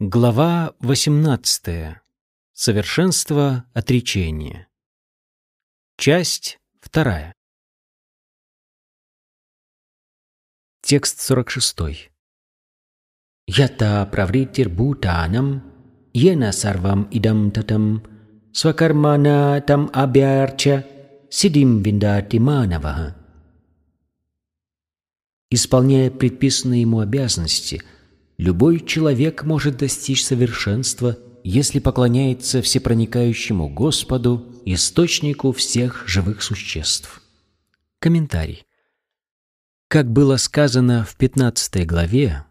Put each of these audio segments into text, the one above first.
Глава 18. Совершенство отречения. Часть 2. Текст 46. Ята правритир бутанам, ена сарвам идам татам, свакармана там абярча, сидим виндати манаваха. Исполняя предписанные ему обязанности – Любой человек может достичь совершенства, если поклоняется всепроникающему Господу, источнику всех живых существ. Комментарий. Как было сказано в 15 главе,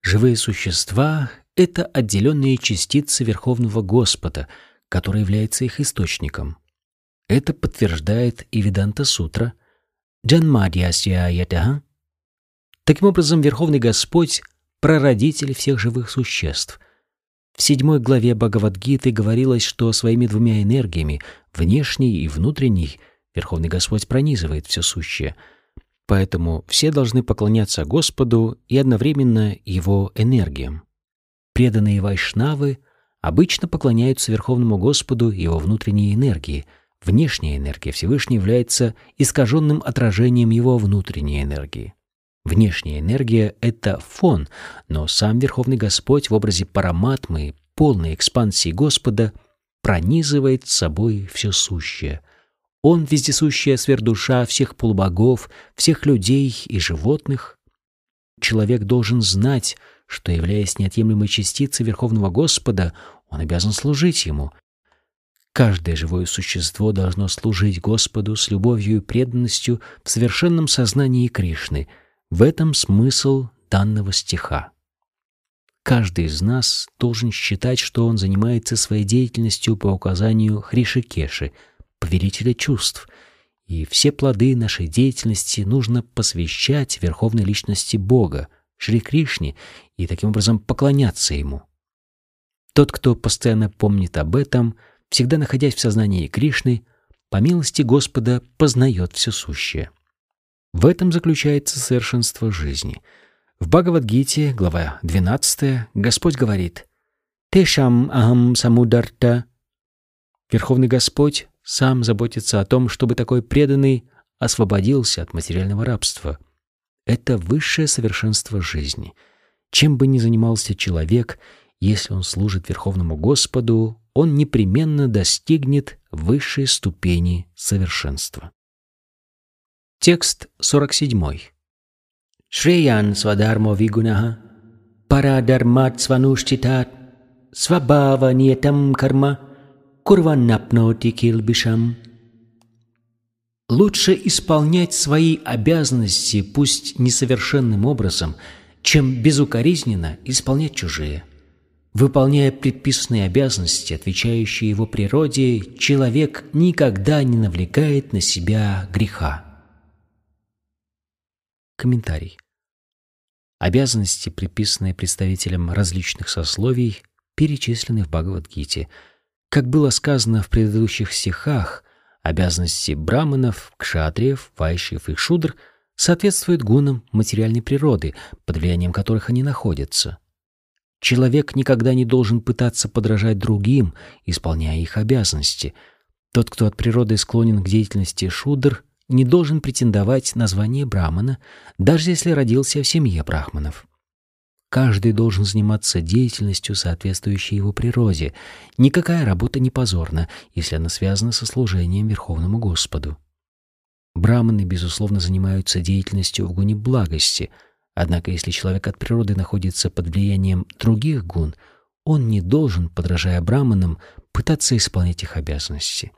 живые существа — это отделенные частицы Верховного Господа, который является их источником. Это подтверждает и Веданта Сутра. Джанмадьясья Таким образом, Верховный Господь — прародитель всех живых существ. В седьмой главе Бхагавадгиты говорилось, что своими двумя энергиями, внешней и внутренней, Верховный Господь пронизывает все сущее. Поэтому все должны поклоняться Господу и одновременно Его энергиям. Преданные вайшнавы обычно поклоняются Верховному Господу и Его внутренней энергии. Внешняя энергия Всевышнего является искаженным отражением Его внутренней энергии. Внешняя энергия — это фон, но сам Верховный Господь в образе параматмы, полной экспансии Господа, пронизывает собой все сущее. Он — вездесущая сверхдуша всех полубогов, всех людей и животных. Человек должен знать, что, являясь неотъемлемой частицей Верховного Господа, он обязан служить Ему. Каждое живое существо должно служить Господу с любовью и преданностью в совершенном сознании Кришны — в этом смысл данного стиха. Каждый из нас должен считать, что он занимается своей деятельностью по указанию Хришикеши, поверителя чувств, и все плоды нашей деятельности нужно посвящать Верховной Личности Бога, Шри Кришне, и таким образом поклоняться Ему. Тот, кто постоянно помнит об этом, всегда находясь в сознании Кришны, по милости Господа познает все сущее. В этом заключается совершенство жизни. В Бхагавадгите, глава 12, Господь говорит «Тешам ахам самударта». Верховный Господь сам заботится о том, чтобы такой преданный освободился от материального рабства. Это высшее совершенство жизни. Чем бы ни занимался человек, если он служит Верховному Господу, он непременно достигнет высшей ступени совершенства. Текст 47. Шреян свадармо вигунаха, парадармат свануштитат, свабава ниетам карма, курваннапноти килбишам. Лучше исполнять свои обязанности, пусть несовершенным образом, чем безукоризненно исполнять чужие. Выполняя предписанные обязанности, отвечающие его природе, человек никогда не навлекает на себя греха. Комментарий. Обязанности, приписанные представителям различных сословий, перечислены в Бхагавадгите. Как было сказано в предыдущих стихах, обязанности браманов, кшатриев, вайшьев и шудр соответствуют гунам материальной природы, под влиянием которых они находятся. Человек никогда не должен пытаться подражать другим, исполняя их обязанности. Тот, кто от природы склонен к деятельности шудр, не должен претендовать на звание брамана, даже если родился в семье брахманов. Каждый должен заниматься деятельностью, соответствующей его природе. Никакая работа не позорна, если она связана со служением Верховному Господу. Браманы, безусловно, занимаются деятельностью в гуне благости, однако если человек от природы находится под влиянием других гун, он не должен, подражая браманам, пытаться исполнять их обязанности.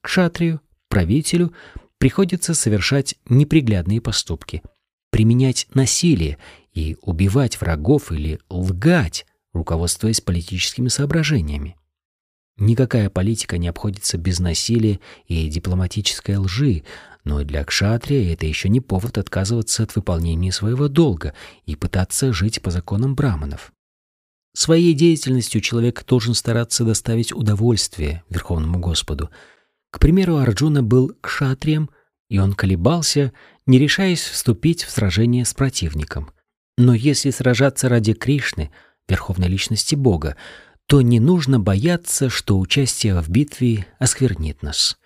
К шатрию, правителю, приходится совершать неприглядные поступки, применять насилие и убивать врагов или лгать, руководствуясь политическими соображениями. Никакая политика не обходится без насилия и дипломатической лжи, но для кшатрия это еще не повод отказываться от выполнения своего долга и пытаться жить по законам браманов. Своей деятельностью человек должен стараться доставить удовольствие Верховному Господу – к примеру, Арджуна был кшатрием, и он колебался, не решаясь вступить в сражение с противником. Но если сражаться ради Кришны, верховной личности Бога, то не нужно бояться, что участие в битве осквернит нас.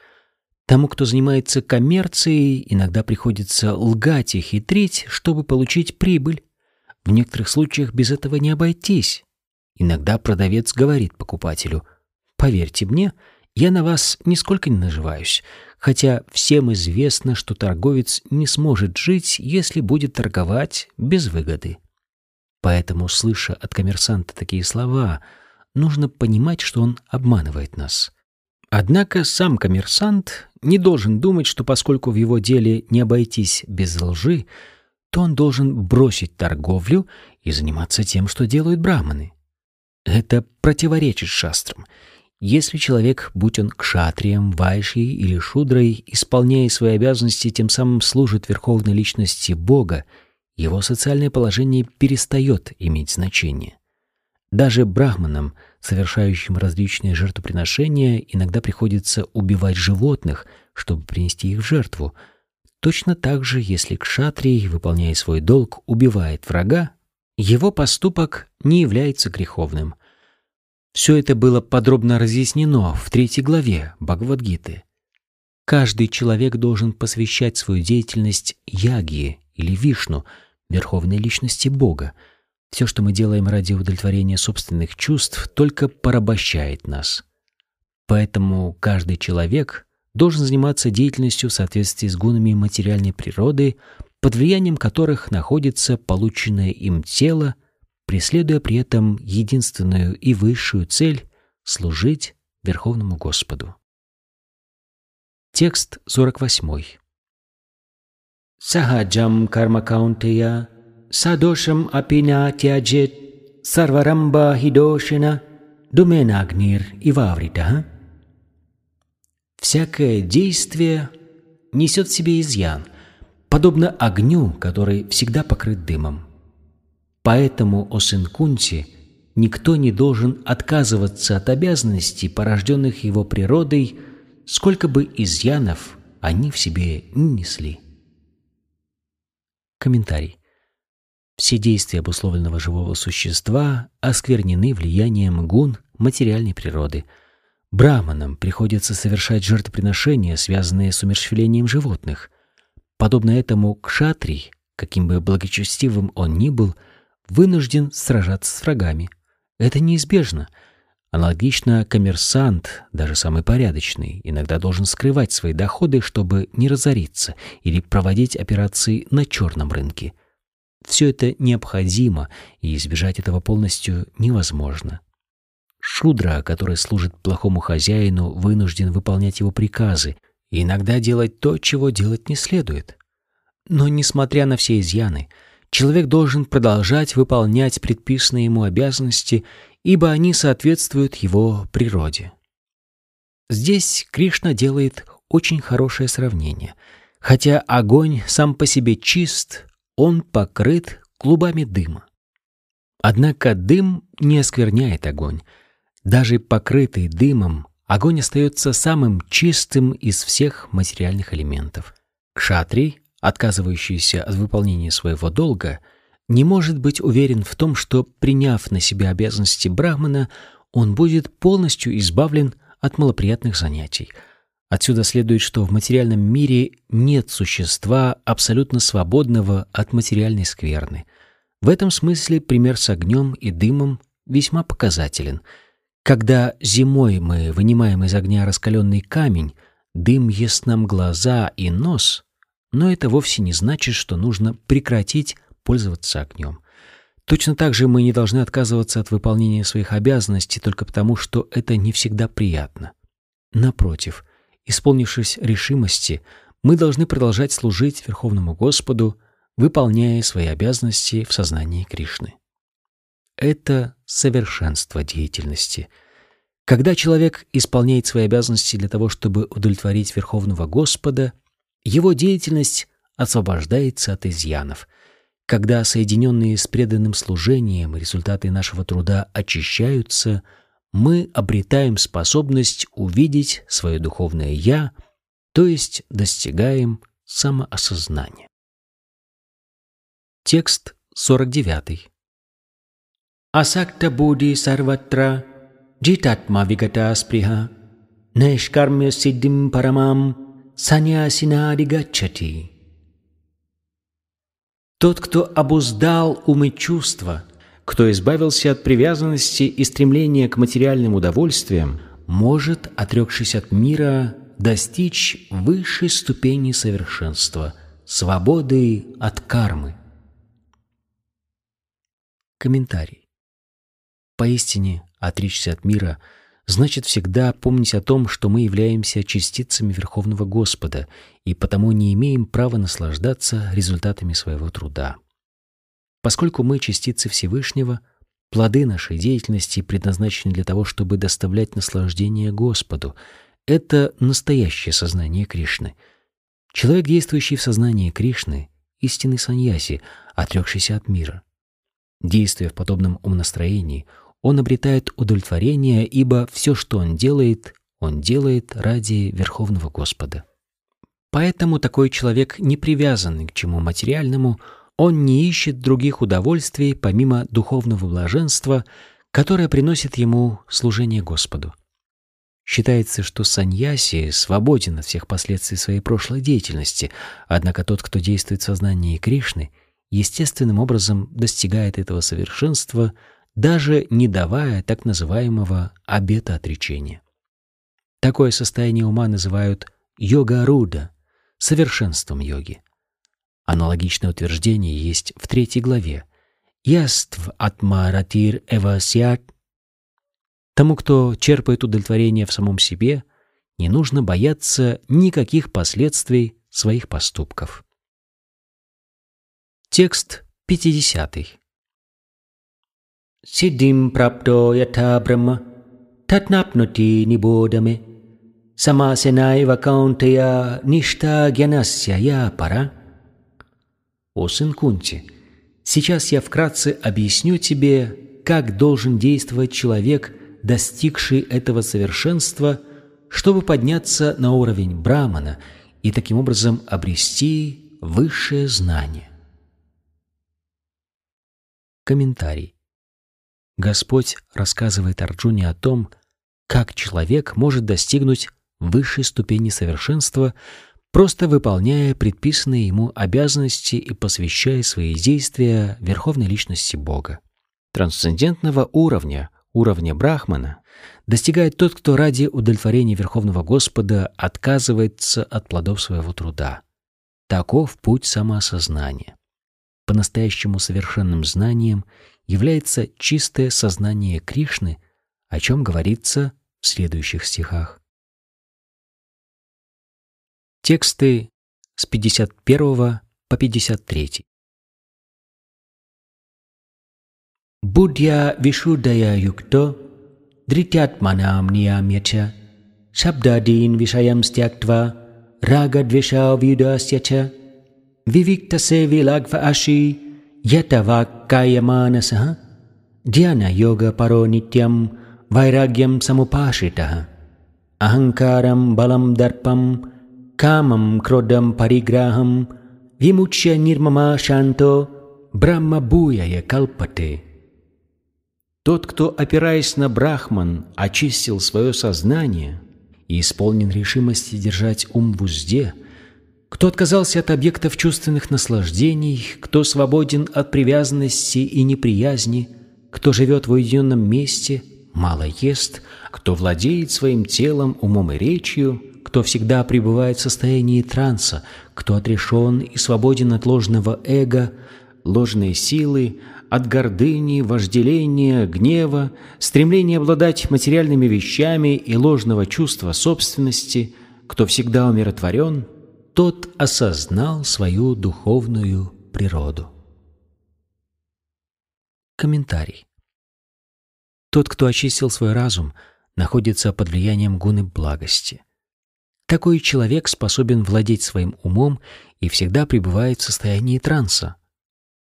Тому, кто занимается коммерцией, иногда приходится лгать и хитрить, чтобы получить прибыль. В некоторых случаях без этого не обойтись. Иногда продавец говорит покупателю, «Поверьте мне, я на вас нисколько не наживаюсь, хотя всем известно, что торговец не сможет жить, если будет торговать без выгоды». Поэтому, слыша от коммерсанта такие слова, нужно понимать, что он обманывает нас. Однако сам коммерсант не должен думать, что поскольку в его деле не обойтись без лжи, то он должен бросить торговлю и заниматься тем, что делают браманы. Это противоречит шастрам. Если человек, будь он кшатрием, вайшей или шудрой, исполняя свои обязанности, тем самым служит верховной личности Бога, его социальное положение перестает иметь значение. Даже брахманам, совершающим различные жертвоприношения, иногда приходится убивать животных, чтобы принести их в жертву. Точно так же, если кшатрий, выполняя свой долг, убивает врага, его поступок не является греховным. Все это было подробно разъяснено в третьей главе Бхагавадгиты. Каждый человек должен посвящать свою деятельность Яги или Вишну, верховной личности Бога, все, что мы делаем ради удовлетворения собственных чувств, только порабощает нас. Поэтому каждый человек должен заниматься деятельностью в соответствии с гунами материальной природы, под влиянием которых находится полученное им тело, преследуя при этом единственную и высшую цель — служить Верховному Господу. Текст 48. Сахаджам кармакаунтея Садошам апина тяджет сарварамба хидошина думенагнир и ваврита. Всякое действие несет в себе изъян, подобно огню, который всегда покрыт дымом. Поэтому, о сын Кунти, никто не должен отказываться от обязанностей, порожденных его природой, сколько бы изъянов они в себе не несли. Комментарий. Все действия обусловленного живого существа осквернены влиянием гун материальной природы. Браманам приходится совершать жертвоприношения, связанные с умерщвлением животных. Подобно этому кшатрий, каким бы благочестивым он ни был, вынужден сражаться с врагами. Это неизбежно. Аналогично коммерсант, даже самый порядочный, иногда должен скрывать свои доходы, чтобы не разориться или проводить операции на черном рынке – все это необходимо, и избежать этого полностью невозможно. Шудра, который служит плохому хозяину, вынужден выполнять его приказы иногда делать то, чего делать не следует. Но, несмотря на все изъяны, человек должен продолжать выполнять предписанные ему обязанности, ибо они соответствуют его природе. Здесь Кришна делает очень хорошее сравнение. Хотя огонь сам по себе чист, он покрыт клубами дыма. Однако дым не оскверняет огонь. Даже покрытый дымом, огонь остается самым чистым из всех материальных элементов. Кшатрий, отказывающийся от выполнения своего долга, не может быть уверен в том, что, приняв на себя обязанности брахмана, он будет полностью избавлен от малоприятных занятий – Отсюда следует, что в материальном мире нет существа, абсолютно свободного от материальной скверны. В этом смысле пример с огнем и дымом весьма показателен. Когда зимой мы вынимаем из огня раскаленный камень, дым ест нам глаза и нос, но это вовсе не значит, что нужно прекратить пользоваться огнем. Точно так же мы не должны отказываться от выполнения своих обязанностей только потому, что это не всегда приятно. Напротив — Исполнившись решимости, мы должны продолжать служить Верховному Господу, выполняя свои обязанности в сознании Кришны. Это совершенство деятельности. Когда человек исполняет свои обязанности для того, чтобы удовлетворить Верховного Господа, его деятельность освобождается от изъянов. Когда соединенные с преданным служением результаты нашего труда очищаются – мы обретаем способность увидеть свое духовное «я», то есть достигаем самоосознания. Текст 49. Асакта буди сарватра джитатма вигата сприха Нешкармя сиддим парамам саньясинади гачати. Тот, кто обуздал умы чувства, кто избавился от привязанности и стремления к материальным удовольствиям, может, отрекшись от мира, достичь высшей ступени совершенства, свободы от кармы. Комментарий. Поистине, отречься от мира значит всегда помнить о том, что мы являемся частицами Верховного Господа и потому не имеем права наслаждаться результатами своего труда. Поскольку мы частицы Всевышнего, плоды нашей деятельности предназначены для того, чтобы доставлять наслаждение Господу. Это настоящее сознание Кришны. Человек, действующий в сознании Кришны, истинный саньяси, отрекшийся от мира. Действуя в подобном умонастроении, он обретает удовлетворение, ибо все, что он делает, он делает ради Верховного Господа. Поэтому такой человек, не привязанный к чему материальному, он не ищет других удовольствий помимо духовного блаженства, которое приносит ему служение Господу. Считается, что саньяси свободен от всех последствий своей прошлой деятельности, однако тот, кто действует в сознании Кришны, естественным образом достигает этого совершенства, даже не давая так называемого обета отречения. Такое состояние ума называют йога-руда, совершенством йоги. Аналогичное утверждение есть в третьей главе. «Яств атмаратир эвасиат» Тому, кто черпает удовлетворение в самом себе, не нужно бояться никаких последствий своих поступков. Текст 50. Сиддим прапто ята брахма татнапнути нибодаме самасенайва каунтая ништа гьянасya я пара «О сын Кунти, сейчас я вкратце объясню тебе, как должен действовать человек, достигший этого совершенства, чтобы подняться на уровень Брамана и таким образом обрести высшее знание». Комментарий. Господь рассказывает Арджуне о том, как человек может достигнуть высшей ступени совершенства – просто выполняя предписанные ему обязанности и посвящая свои действия верховной личности Бога. Трансцендентного уровня, уровня Брахмана, достигает тот, кто ради удовлетворения Верховного Господа отказывается от плодов своего труда. Таков путь самоосознания. По-настоящему совершенным знанием является чистое сознание Кришны, о чем говорится в следующих стихах. Тексты с 51 по 53. Будья вишудая юкто, дритятманам ниямьяча, шабдадин вишаям стяктва, рагадвиша видасяча, вивиктасе вилагва аши, यतवाक्कायमानसः ध्यानयोगपरो नित्यं वैराग्यं समुपाश्रितः अहङ्कारं बलं दर्पं камам кродам париграхам вимучья нирмама шанто брахма буяя калпате. Тот, кто, опираясь на Брахман, очистил свое сознание и исполнен решимости держать ум в узде, кто отказался от объектов чувственных наслаждений, кто свободен от привязанности и неприязни, кто живет в уединенном месте, мало ест, кто владеет своим телом, умом и речью, кто всегда пребывает в состоянии транса, кто отрешен и свободен от ложного эго, ложной силы, от гордыни, вожделения, гнева, стремления обладать материальными вещами и ложного чувства собственности, кто всегда умиротворен, тот осознал свою духовную природу. Комментарий. Тот, кто очистил свой разум, находится под влиянием гуны благости – такой человек способен владеть своим умом и всегда пребывает в состоянии транса.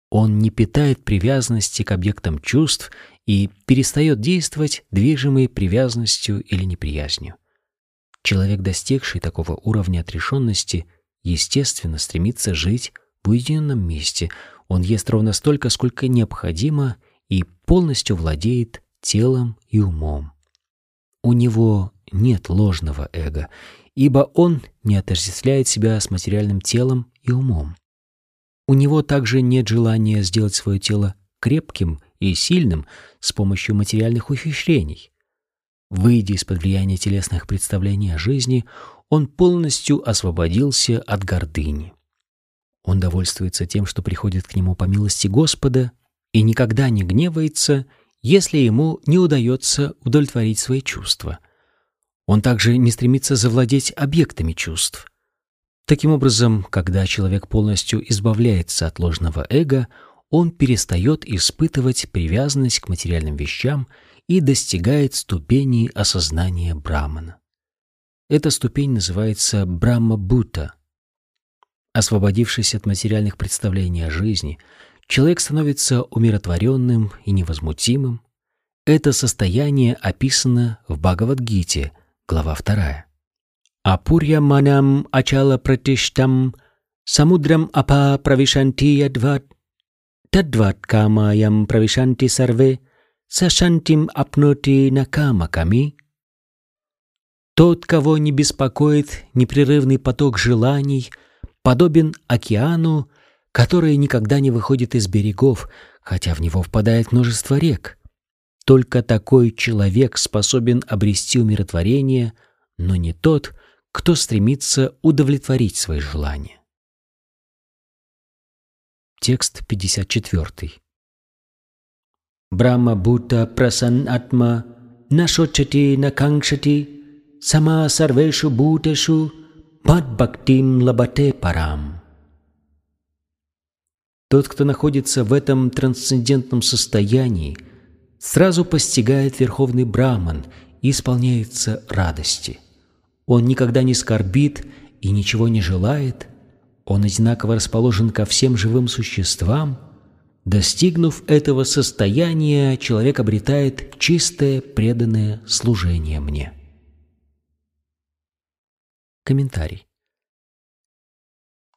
Он не питает привязанности к объектам чувств и перестает действовать, движимый привязанностью или неприязнью. Человек, достигший такого уровня отрешенности, естественно стремится жить в уединенном месте. Он ест ровно столько, сколько необходимо, и полностью владеет телом и умом. У него нет ложного эго, ибо он не отождествляет себя с материальным телом и умом. У него также нет желания сделать свое тело крепким и сильным с помощью материальных ухищрений. Выйдя из-под влияния телесных представлений о жизни, он полностью освободился от гордыни. Он довольствуется тем, что приходит к нему по милости Господа, и никогда не гневается, если ему не удается удовлетворить свои чувства. Он также не стремится завладеть объектами чувств. Таким образом, когда человек полностью избавляется от ложного эго, он перестает испытывать привязанность к материальным вещам и достигает ступени осознания Брамана. Эта ступень называется Брахма-Будда. Освободившись от материальных представлений о жизни, человек становится умиротворенным и невозмутимым. Это состояние описано в Бхагавадгите, глава 2. Апурья манам ачала пратиштам самудрам апа правишанти ядват тадват камаям правишанти сарве сашантим апноти накамаками. Тот, кого не беспокоит непрерывный поток желаний, подобен океану, который никогда не выходит из берегов, хотя в него впадает множество рек. Только такой человек способен обрести умиротворение, но не тот, кто стремится удовлетворить свои желания. Текст 54. Прасан Атма Нашочати Накангшати Сама Сарвешу Бхутешу Мадбхактим Лабате Парам. Тот, кто находится в этом трансцендентном состоянии, сразу постигает Верховный Браман и исполняется радости. Он никогда не скорбит и ничего не желает. Он одинаково расположен ко всем живым существам. Достигнув этого состояния, человек обретает чистое преданное служение мне. Комментарий.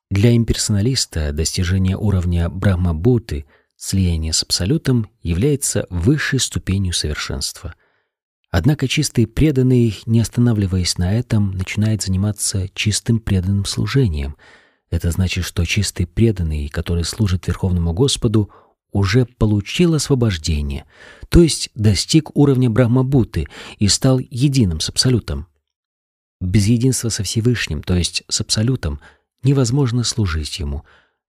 Для имперсоналиста достижение уровня Брахмабуты, слияние с Абсолютом, является высшей ступенью совершенства. Однако чистый преданный, не останавливаясь на этом, начинает заниматься чистым преданным служением. Это значит, что чистый преданный, который служит Верховному Господу, уже получил освобождение, то есть достиг уровня Брахмабуты и стал единым с Абсолютом. Без единства со Всевышним, то есть с Абсолютом, невозможно служить Ему.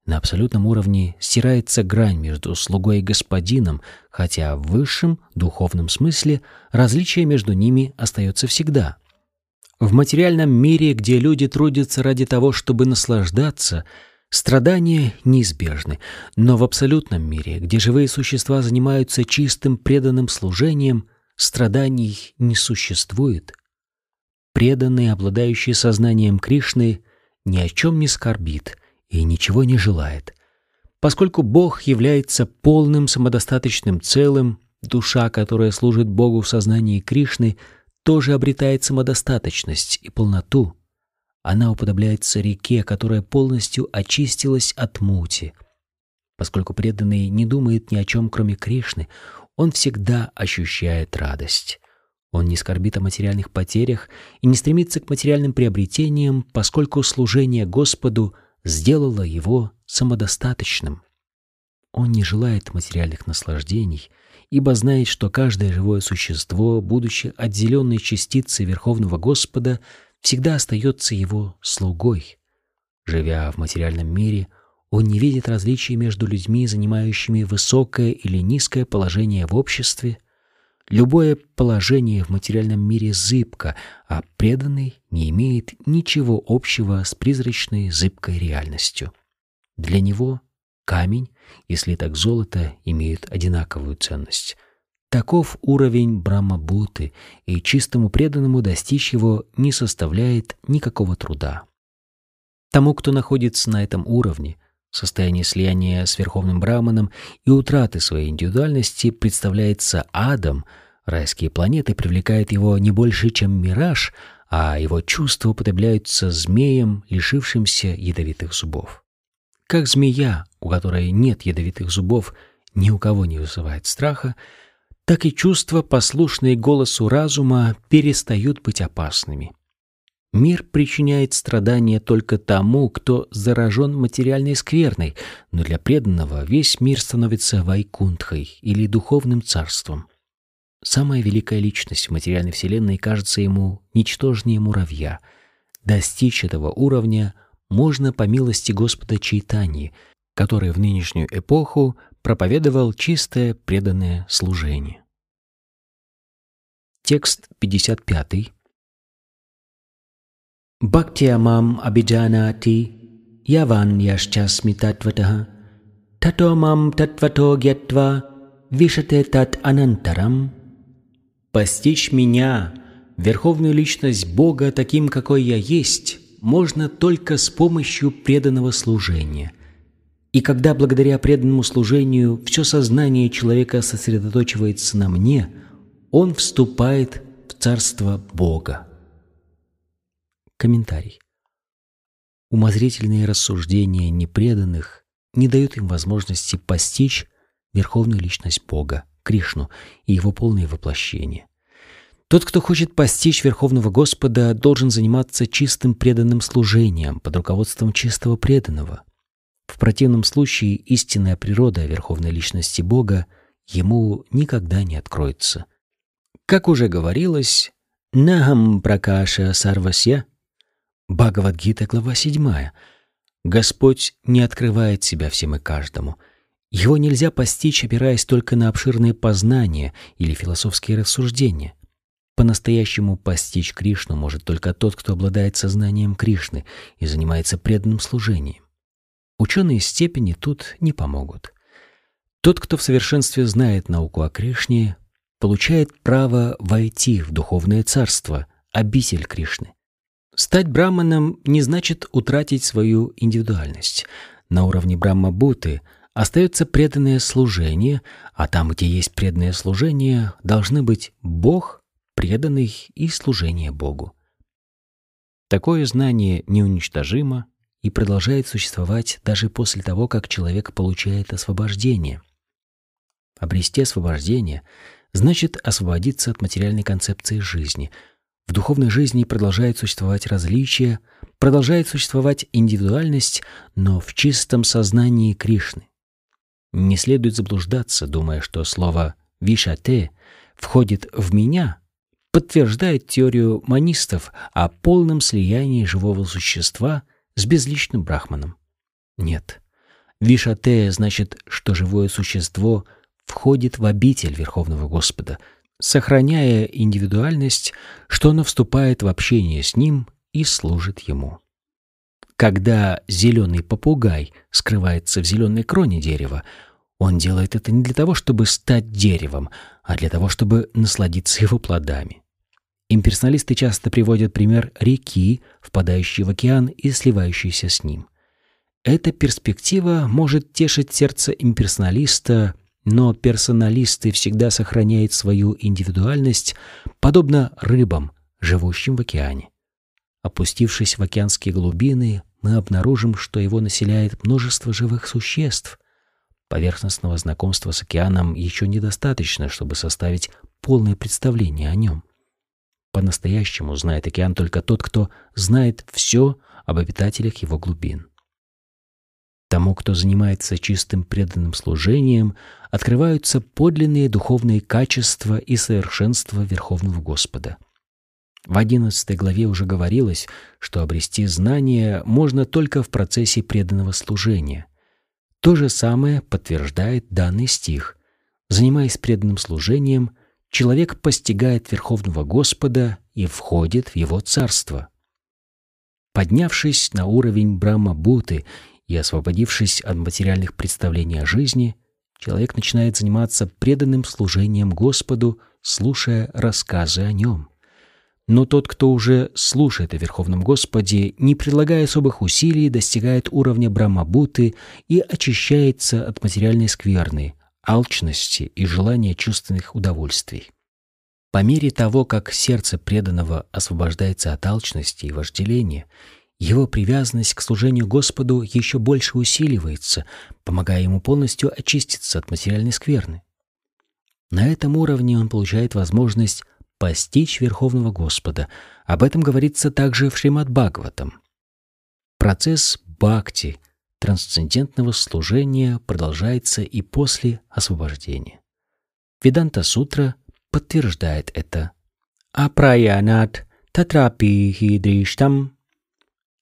На абсолютном уровне стирается грань между слугой и господином, хотя в высшем духовном смысле различие между ними остается всегда. В материальном мире, где люди трудятся ради того, чтобы наслаждаться, страдания неизбежны, но в абсолютном мире, где живые существа занимаются чистым преданным служением, страданий не существует – преданный, обладающий сознанием Кришны, ни о чем не скорбит и ничего не желает. Поскольку Бог является полным самодостаточным целым, душа, которая служит Богу в сознании Кришны, тоже обретает самодостаточность и полноту. Она уподобляется реке, которая полностью очистилась от мути. Поскольку преданный не думает ни о чем, кроме Кришны, он всегда ощущает радость. Он не скорбит о материальных потерях и не стремится к материальным приобретениям, поскольку служение Господу сделало его самодостаточным. Он не желает материальных наслаждений, ибо знает, что каждое живое существо, будучи отделенной частицей Верховного Господа, всегда остается его слугой. Живя в материальном мире, он не видит различий между людьми, занимающими высокое или низкое положение в обществе, Любое положение в материальном мире зыбко, а преданный не имеет ничего общего с призрачной зыбкой реальностью. Для него камень и слиток золота имеют одинаковую ценность. Таков уровень Брахмабуты, и чистому преданному достичь его не составляет никакого труда. Тому, кто находится на этом уровне, состояние слияния с Верховным Браманом и утраты своей индивидуальности представляется адом, райские планеты привлекают его не больше, чем мираж, а его чувства употребляются змеем, лишившимся ядовитых зубов. Как змея, у которой нет ядовитых зубов, ни у кого не вызывает страха, так и чувства, послушные голосу разума, перестают быть опасными. Мир причиняет страдания только тому, кто заражен материальной скверной, но для преданного весь мир становится вайкунтхой или духовным царством. Самая великая личность в материальной вселенной кажется ему ничтожнее муравья. Достичь этого уровня можно по милости Господа Чайтани, который в нынешнюю эпоху проповедовал чистое преданное служение. Текст 55. Bhaktyamam abhijanati yavan yaschasmi tatvatah tato mam tatvato gyatva vishate tat anantaram Постичь меня, верховную личность Бога, таким, какой я есть, можно только с помощью преданного служения. И когда благодаря преданному служению все сознание человека сосредоточивается на мне, он вступает в Царство Бога. Комментарий. Умозрительные рассуждения непреданных не дают им возможности постичь верховную личность Бога, Кришну и его полное воплощение. Тот, кто хочет постичь Верховного Господа, должен заниматься чистым преданным служением под руководством чистого преданного. В противном случае истинная природа Верховной Личности Бога ему никогда не откроется. Как уже говорилось, «Нахам пракаша сарвасья» Бхагавадгита, глава 7. Господь не открывает себя всем и каждому. Его нельзя постичь, опираясь только на обширные познания или философские рассуждения. По-настоящему постичь Кришну может только тот, кто обладает сознанием Кришны и занимается преданным служением. Ученые степени тут не помогут. Тот, кто в совершенстве знает науку о Кришне, получает право войти в духовное царство, обитель Кришны. Стать браманом не значит утратить свою индивидуальность. На уровне Брахма-Буты остается преданное служение, а там, где есть преданное служение, должны быть Бог, преданный и служение Богу. Такое знание неуничтожимо и продолжает существовать даже после того, как человек получает освобождение. Обрести освобождение значит освободиться от материальной концепции жизни — в духовной жизни продолжает существовать различие, продолжает существовать индивидуальность, но в чистом сознании Кришны. Не следует заблуждаться, думая, что слово «вишате» входит в «меня», подтверждает теорию манистов о полном слиянии живого существа с безличным брахманом. Нет. Вишате значит, что живое существо входит в обитель Верховного Господа, сохраняя индивидуальность, что оно вступает в общение с ним и служит ему. Когда зеленый попугай скрывается в зеленой кроне дерева, он делает это не для того, чтобы стать деревом, а для того, чтобы насладиться его плодами. Имперсоналисты часто приводят пример реки, впадающей в океан и сливающейся с ним. Эта перспектива может тешить сердце имперсоналиста но персоналисты всегда сохраняют свою индивидуальность, подобно рыбам, живущим в океане. Опустившись в океанские глубины, мы обнаружим, что его населяет множество живых существ. Поверхностного знакомства с океаном еще недостаточно, чтобы составить полное представление о нем. По-настоящему знает океан только тот, кто знает все об обитателях его глубин. Тому, кто занимается чистым преданным служением, открываются подлинные духовные качества и совершенства Верховного Господа. В одиннадцатой главе уже говорилось, что обрести знания можно только в процессе преданного служения. То же самое подтверждает данный стих. Занимаясь преданным служением, человек постигает Верховного Господа и входит в Его Царство. Поднявшись на уровень Брахма-Буты и освободившись от материальных представлений о жизни, человек начинает заниматься преданным служением Господу, слушая рассказы о нем. Но тот, кто уже слушает о Верховном Господе, не прилагая особых усилий, достигает уровня Брамабуты и очищается от материальной скверны, алчности и желания чувственных удовольствий. По мере того, как сердце преданного освобождается от алчности и вожделения его привязанность к служению Господу еще больше усиливается, помогая ему полностью очиститься от материальной скверны. На этом уровне он получает возможность постичь Верховного Господа. Об этом говорится также в Шримад Бхагаватам. Процесс бхакти, трансцендентного служения, продолжается и после освобождения. Веданта Сутра подтверждает это. Апраянат татрапи хидриштам.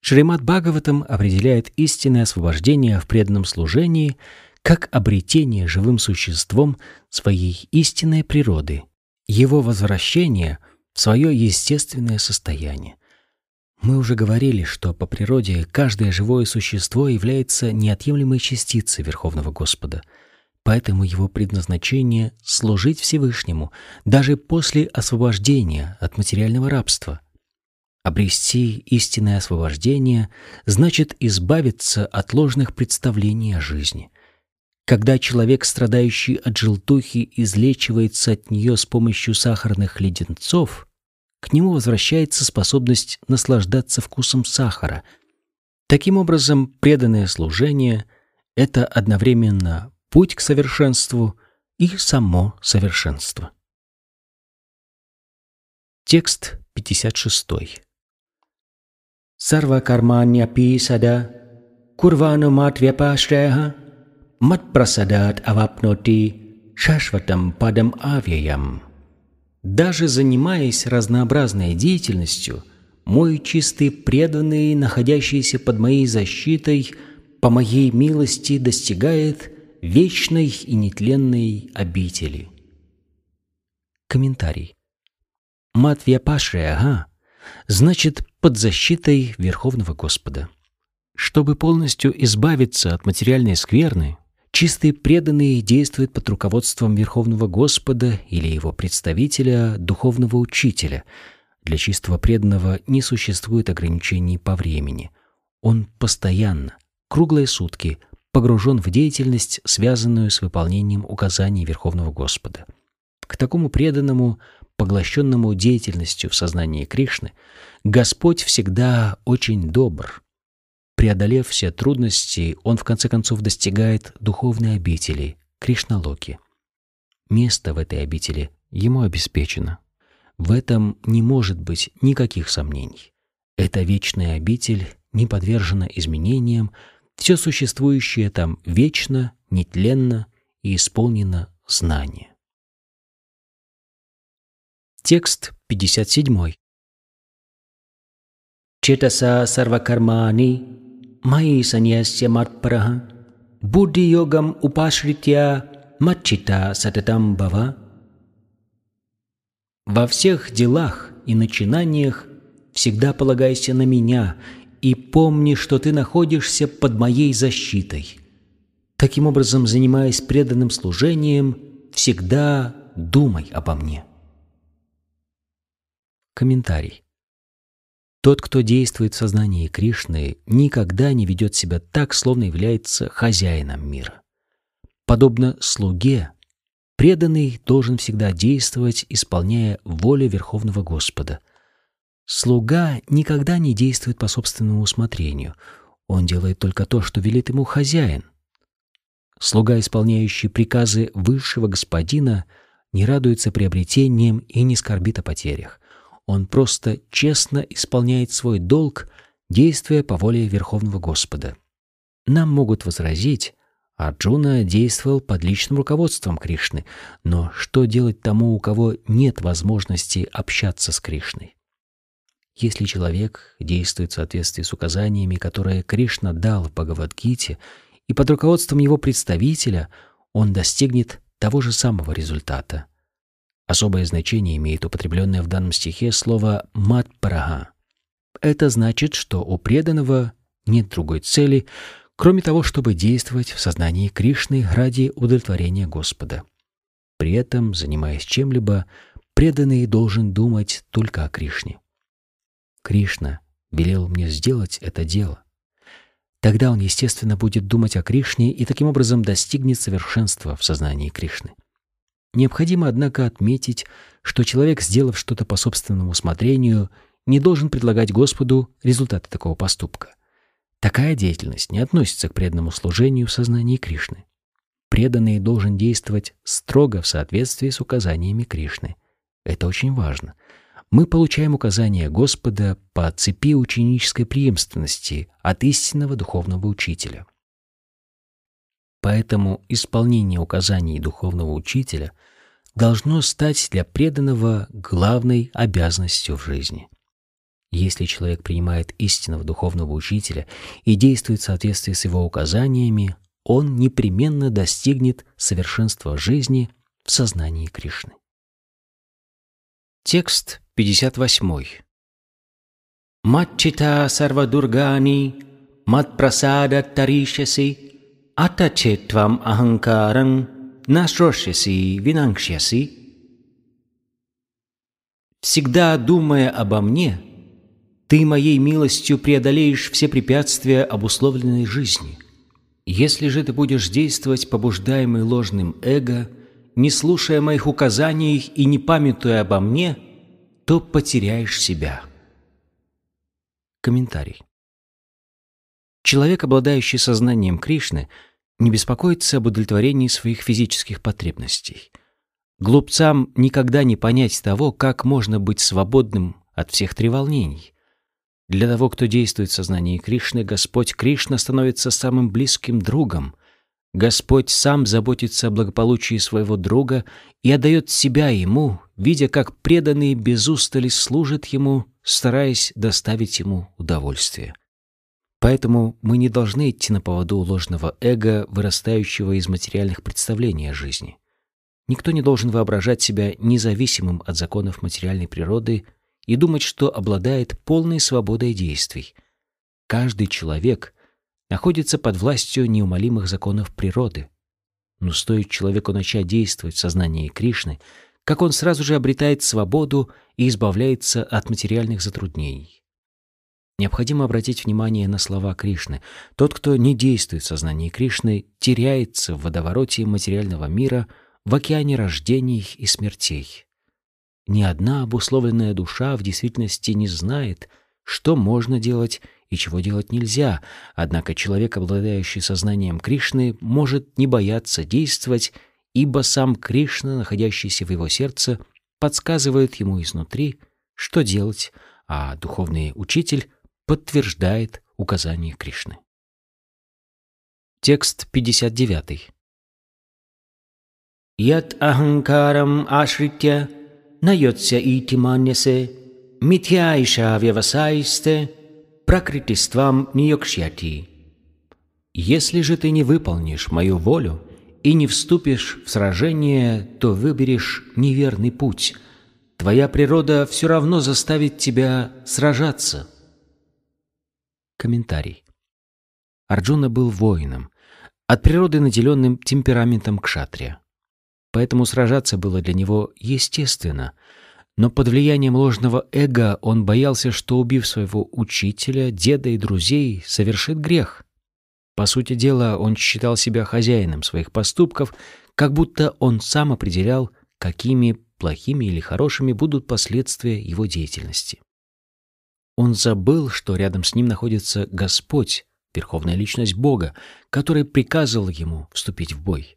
Шримад Бхагаватам определяет истинное освобождение в преданном служении как обретение живым существом своей истинной природы, его возвращение в свое естественное состояние. Мы уже говорили, что по природе каждое живое существо является неотъемлемой частицей Верховного Господа, поэтому его предназначение — служить Всевышнему даже после освобождения от материального рабства. Обрести истинное освобождение значит избавиться от ложных представлений о жизни — когда человек, страдающий от желтухи, излечивается от нее с помощью сахарных леденцов, к нему возвращается способность наслаждаться вкусом сахара. Таким образом, преданное служение — это одновременно путь к совершенству и само совершенство. Текст 56. Сарва карманьяпи сада курвану матвяпашреха матпрасадат авапноти шашватам падам авиям. Даже занимаясь разнообразной деятельностью, мой чистый преданный, находящийся под моей защитой, по моей милости достигает вечной и нетленной обители. Комментарий. Матвия Пашре, ага, значит под защитой Верховного Господа. Чтобы полностью избавиться от материальной скверны, Чистые преданные действуют под руководством Верховного Господа или его представителя, духовного учителя. Для чистого преданного не существует ограничений по времени. Он постоянно, круглые сутки, погружен в деятельность, связанную с выполнением указаний Верховного Господа. К такому преданному, поглощенному деятельностью в сознании Кришны, Господь всегда очень добр, Преодолев все трудности, он в конце концов достигает духовной обители, Кришналоки. Место в этой обители ему обеспечено. В этом не может быть никаких сомнений. Эта вечная обитель не подвержена изменениям, все существующее там вечно, нетленно и исполнено знания. Текст 57. Четаса сарвакармани मयि सन्यस्य मत्परः बुद्धियोगम् упашритья матчита сататам бава. Во всех делах и начинаниях всегда полагайся на меня и помни, что ты находишься под моей защитой. Таким образом, занимаясь преданным служением, всегда думай обо мне. Комментарий. Тот, кто действует в сознании Кришны, никогда не ведет себя так, словно является хозяином мира. Подобно слуге, преданный должен всегда действовать, исполняя волю Верховного Господа. Слуга никогда не действует по собственному усмотрению. Он делает только то, что велит ему хозяин. Слуга, исполняющий приказы высшего господина, не радуется приобретением и не скорбит о потерях. Он просто честно исполняет свой долг, действуя по воле Верховного Господа. Нам могут возразить, Арджуна действовал под личным руководством Кришны, но что делать тому, у кого нет возможности общаться с Кришной? Если человек действует в соответствии с указаниями, которые Кришна дал в Бхагавадгите, и под руководством его представителя, он достигнет того же самого результата. Особое значение имеет употребленное в данном стихе слово «матпарага». Это значит, что у преданного нет другой цели, кроме того, чтобы действовать в сознании Кришны ради удовлетворения Господа. При этом, занимаясь чем-либо, преданный должен думать только о Кришне. Кришна велел мне сделать это дело. Тогда он, естественно, будет думать о Кришне и таким образом достигнет совершенства в сознании Кришны. Необходимо, однако, отметить, что человек, сделав что-то по собственному усмотрению, не должен предлагать Господу результаты такого поступка. Такая деятельность не относится к преданному служению в сознании Кришны. Преданный должен действовать строго в соответствии с указаниями Кришны. Это очень важно. Мы получаем указания Господа по цепи ученической преемственности от истинного духовного учителя. Поэтому исполнение указаний духовного учителя должно стать для преданного главной обязанностью в жизни. Если человек принимает истинного духовного учителя и действует в соответствии с его указаниями, он непременно достигнет совершенства жизни в сознании Кришны. Текст 58. Матчита сарвадургани матпрасада таришаси атачетвам аханкаран нашрошаси винанкшяси. Всегда думая обо мне, ты моей милостью преодолеешь все препятствия обусловленной жизни. Если же ты будешь действовать, побуждаемый ложным эго, не слушая моих указаний и не памятуя обо мне, то потеряешь себя. Комментарий. Человек, обладающий сознанием Кришны, не беспокоится об удовлетворении своих физических потребностей. Глупцам никогда не понять того, как можно быть свободным от всех треволнений. Для того, кто действует в сознании Кришны, Господь Кришна становится самым близким другом. Господь сам заботится о благополучии своего друга и отдает себя ему, видя, как преданные без устали служат ему, стараясь доставить ему удовольствие. Поэтому мы не должны идти на поводу ложного эго, вырастающего из материальных представлений о жизни. Никто не должен воображать себя независимым от законов материальной природы и думать, что обладает полной свободой действий. Каждый человек находится под властью неумолимых законов природы. Но стоит человеку начать действовать в сознании Кришны, как он сразу же обретает свободу и избавляется от материальных затруднений. Необходимо обратить внимание на слова Кришны. Тот, кто не действует в сознании Кришны, теряется в водовороте материального мира, в океане рождений и смертей. Ни одна обусловленная душа в действительности не знает, что можно делать и чего делать нельзя, однако человек, обладающий сознанием Кришны, может не бояться действовать, ибо сам Кришна, находящийся в его сердце, подсказывает ему изнутри, что делать, а духовный учитель подтверждает указание Кришны. Текст 59. Ят аханкарам ашритя найотся ити маньясе митьяиша вявасаисте пракритиствам ниокшьяти. Если же ты не выполнишь мою волю и не вступишь в сражение, то выберешь неверный путь. Твоя природа все равно заставит тебя сражаться. Комментарий. Арджуна был воином, от природы наделенным темпераментом кшатрия. Поэтому сражаться было для него естественно, но под влиянием ложного эго он боялся, что, убив своего учителя, деда и друзей, совершит грех. По сути дела, он считал себя хозяином своих поступков, как будто он сам определял, какими плохими или хорошими будут последствия его деятельности. Он забыл, что рядом с ним находится Господь, верховная личность Бога, который приказывал ему вступить в бой.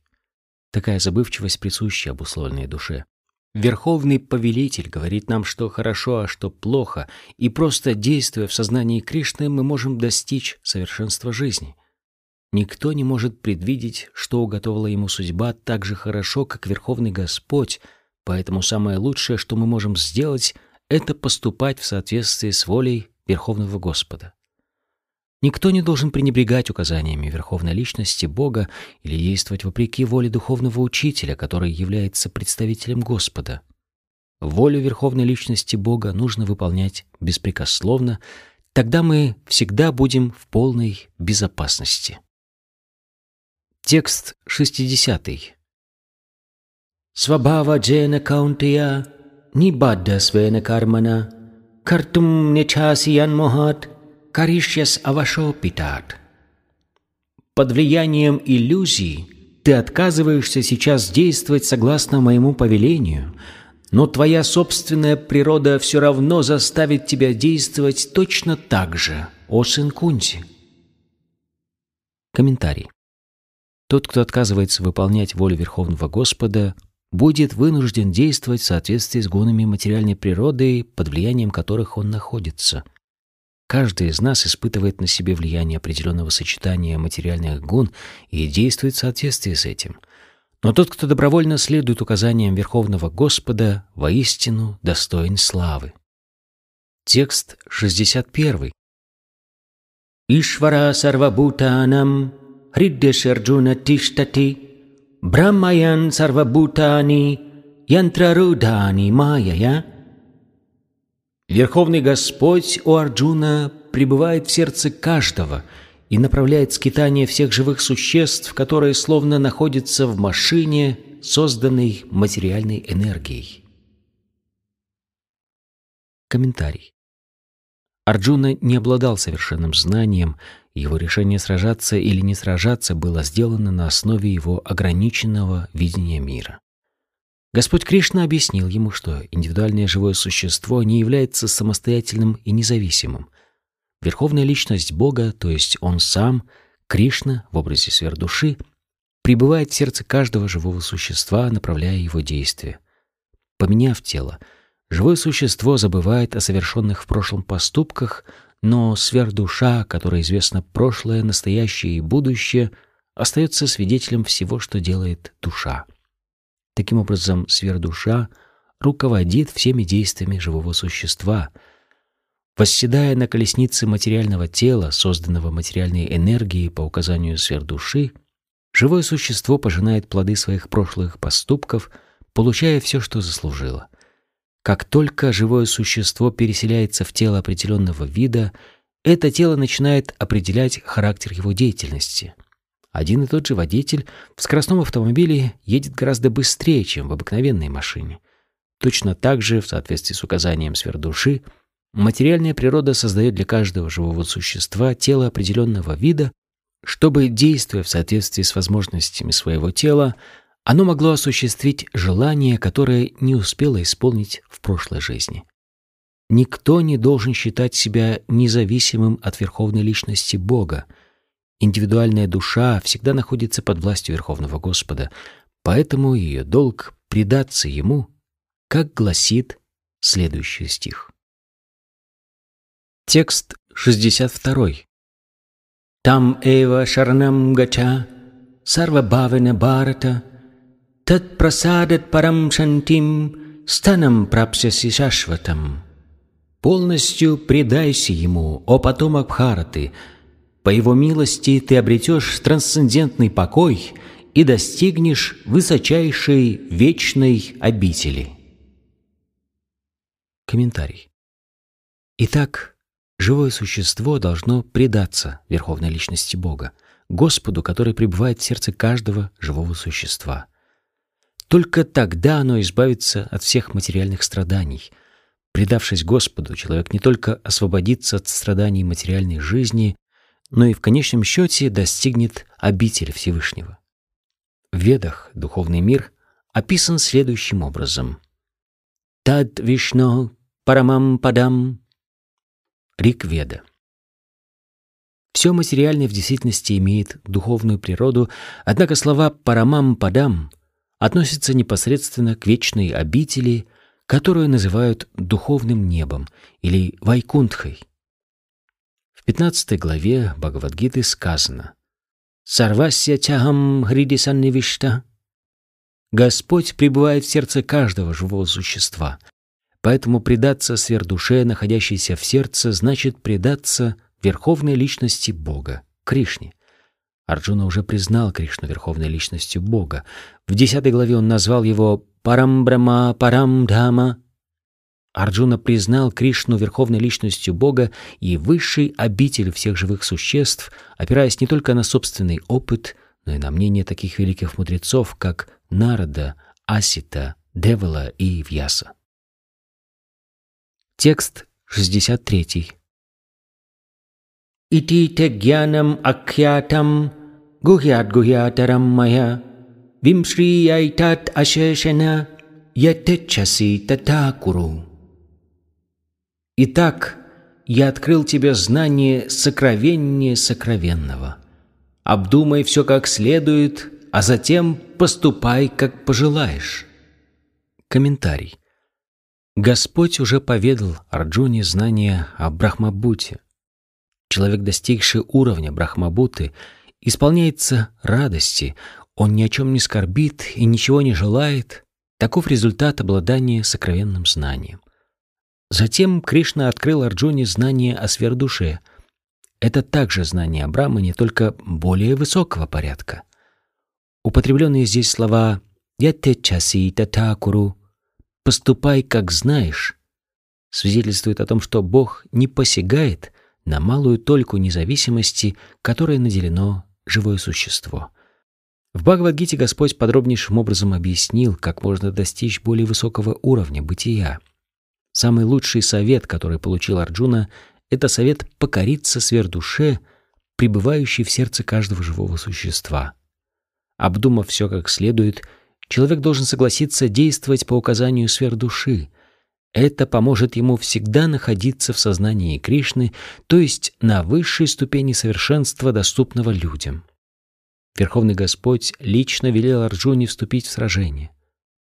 Такая забывчивость присуща обусловленной душе. Верховный повелитель говорит нам, что хорошо, а что плохо, и просто действуя в сознании Кришны, мы можем достичь совершенства жизни. Никто не может предвидеть, что уготовила ему судьба так же хорошо, как Верховный Господь, поэтому самое лучшее, что мы можем сделать, это поступать в соответствии с волей Верховного Господа. Никто не должен пренебрегать указаниями Верховной Личности Бога или действовать вопреки воле Духовного Учителя, который является представителем Господа. Волю Верховной Личности Бога нужно выполнять беспрекословно, тогда мы всегда будем в полной безопасности. Текст 60. Свабхава джена каунтия निबद्धस्वेन कर्मणा कर्तुं нечаси янмохат каришьяс авашопитат. Под влиянием иллюзий ты отказываешься сейчас действовать согласно моему повелению, но твоя собственная природа все равно заставит тебя действовать точно так же, о сын Кунти. Комментарий. Тот, кто отказывается выполнять волю Верховного Господа, будет вынужден действовать в соответствии с гонами материальной природы, под влиянием которых он находится. Каждый из нас испытывает на себе влияние определенного сочетания материальных гон и действует в соответствии с этим. Но тот, кто добровольно следует указаниям Верховного Господа, воистину достоин славы. Текст 61. Ишвара сарвабутанам хриддешарджуна тиштати Брахмаян сарвабутани янтрарудани майя. Верховный Господь у Арджуна пребывает в сердце каждого и направляет скитание всех живых существ, которые словно находятся в машине, созданной материальной энергией. Комментарий. Арджуна не обладал совершенным знанием, его решение сражаться или не сражаться было сделано на основе его ограниченного видения мира. Господь Кришна объяснил ему, что индивидуальное живое существо не является самостоятельным и независимым. Верховная личность Бога, то есть Он сам, Кришна в образе сверхдуши, пребывает в сердце каждого живого существа, направляя его действия. Поменяв тело, Живое существо забывает о совершенных в прошлом поступках, но сверхдуша, которая известна прошлое, настоящее и будущее, остается свидетелем всего, что делает душа. Таким образом, сверхдуша руководит всеми действиями живого существа. Восседая на колеснице материального тела, созданного материальной энергией по указанию сверхдуши, живое существо пожинает плоды своих прошлых поступков, получая все, что заслужило. Как только живое существо переселяется в тело определенного вида, это тело начинает определять характер его деятельности. Один и тот же водитель в скоростном автомобиле едет гораздо быстрее, чем в обыкновенной машине. Точно так же, в соответствии с указанием сверхдуши, материальная природа создает для каждого живого существа тело определенного вида, чтобы, действуя в соответствии с возможностями своего тела, оно могло осуществить желание, которое не успело исполнить в прошлой жизни. Никто не должен считать себя независимым от верховной личности Бога. Индивидуальная душа всегда находится под властью Верховного Господа, поэтому ее долг — предаться Ему, как гласит следующий стих. Текст 62. Там эва шарнам гача сарвабхавана барата тат парам шантим станам прапсяси шашватам. Полностью предайся ему, о потомок Бхараты. По его милости ты обретешь трансцендентный покой и достигнешь высочайшей вечной обители. Комментарий. Итак, живое существо должно предаться Верховной Личности Бога, Господу, который пребывает в сердце каждого живого существа – только тогда оно избавится от всех материальных страданий. Предавшись Господу, человек не только освободится от страданий материальной жизни, но и в конечном счете достигнет обители Всевышнего. В Ведах духовный мир описан следующим образом. Тад Вишно Парамам Падам Рик Веда. Все материальное в действительности имеет духовную природу, однако слова «парамам падам» относится непосредственно к вечной обители, которую называют духовным небом или Вайкунтхой. В 15 главе Бхагавадгиты сказано «Сарвасya тягам хридисаннивишта» Господь пребывает в сердце каждого живого существа, поэтому предаться сверхдуше, находящейся в сердце, значит предаться верховной личности Бога, Кришне – Арджуна уже признал Кришну верховной личностью Бога. В десятой главе он назвал его Парамбрама Парамдхама. Арджуна признал Кришну верховной личностью Бога и высшей обителью всех живых существ, опираясь не только на собственный опыт, но и на мнение таких великих мудрецов, как Нарада, Асита, Девала и Вьяса. Текст 63. इति ते ज्ञानम् अख्यातं गुह्याद्गुह्यातरं मया विंश्रीयैतात् अशेषेण ятечаси татакуру. Итак, я открыл тебе знание сокровеннее сокровенного. Обдумай все как следует, а затем поступай, как пожелаешь. Комментарий. Господь уже поведал Арджуне знания о Брахмабуте. Человек, достигший уровня Брахмабуты, исполняется радости, он ни о чем не скорбит и ничего не желает. Таков результат обладания сокровенным знанием. Затем Кришна открыл Арджуне знание о сверхдуше. Это также знание о Брахмане, только более высокого порядка. Употребленные здесь слова «ятечаси татакуру» «поступай, как знаешь» свидетельствует о том, что Бог не посягает на малую только независимости, которой наделено живое существо. В Бхагавадгите Господь подробнейшим образом объяснил, как можно достичь более высокого уровня бытия. Самый лучший совет, который получил Арджуна, это совет покориться сверхдуше, пребывающей в сердце каждого живого существа. Обдумав все как следует, человек должен согласиться действовать по указанию сверхдуши. Это поможет ему всегда находиться в сознании Кришны, то есть на высшей ступени совершенства, доступного людям. Верховный Господь лично велел Арджуне вступить в сражение.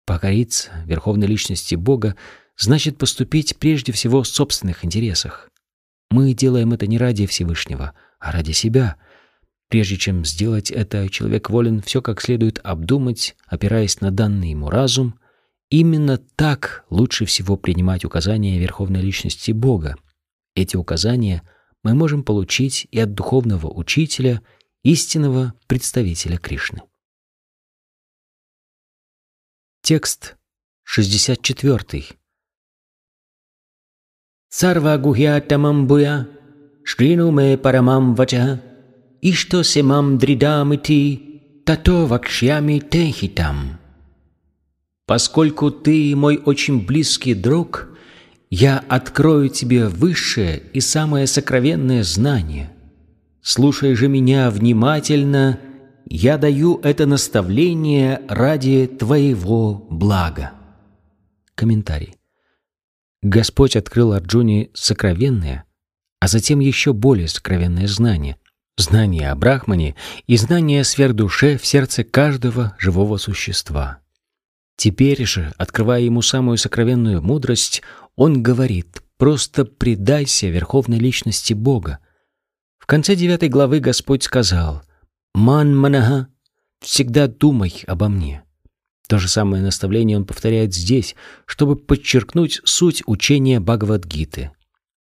Покориться Верховной Личности Бога значит поступить прежде всего в собственных интересах. Мы делаем это не ради Всевышнего, а ради себя — Прежде чем сделать это, человек волен все как следует обдумать, опираясь на данный ему разум. Именно так лучше всего принимать указания Верховной Личности Бога. Эти указания мы можем получить и от духовного учителя, истинного представителя Кришны. Текст 64. Сарва гухьятамам буя, шрину ме парамам вача, и что семам дридамити, тато вакшьями техитам. Поскольку ты мой очень близкий друг, я открою тебе высшее и самое сокровенное знание. Слушай же меня внимательно, я даю это наставление ради твоего блага. Комментарий. Господь открыл Арджуне сокровенное, а затем еще более сокровенное знание — знание о Брахмане и знание сверхдуше в сердце каждого живого существа. Теперь же, открывая ему самую сокровенную мудрость, он говорит «просто предайся Верховной Личности Бога». В конце девятой главы Господь сказал «Ман манага, всегда думай обо мне». То же самое наставление он повторяет здесь, чтобы подчеркнуть суть учения Бхагавадгиты.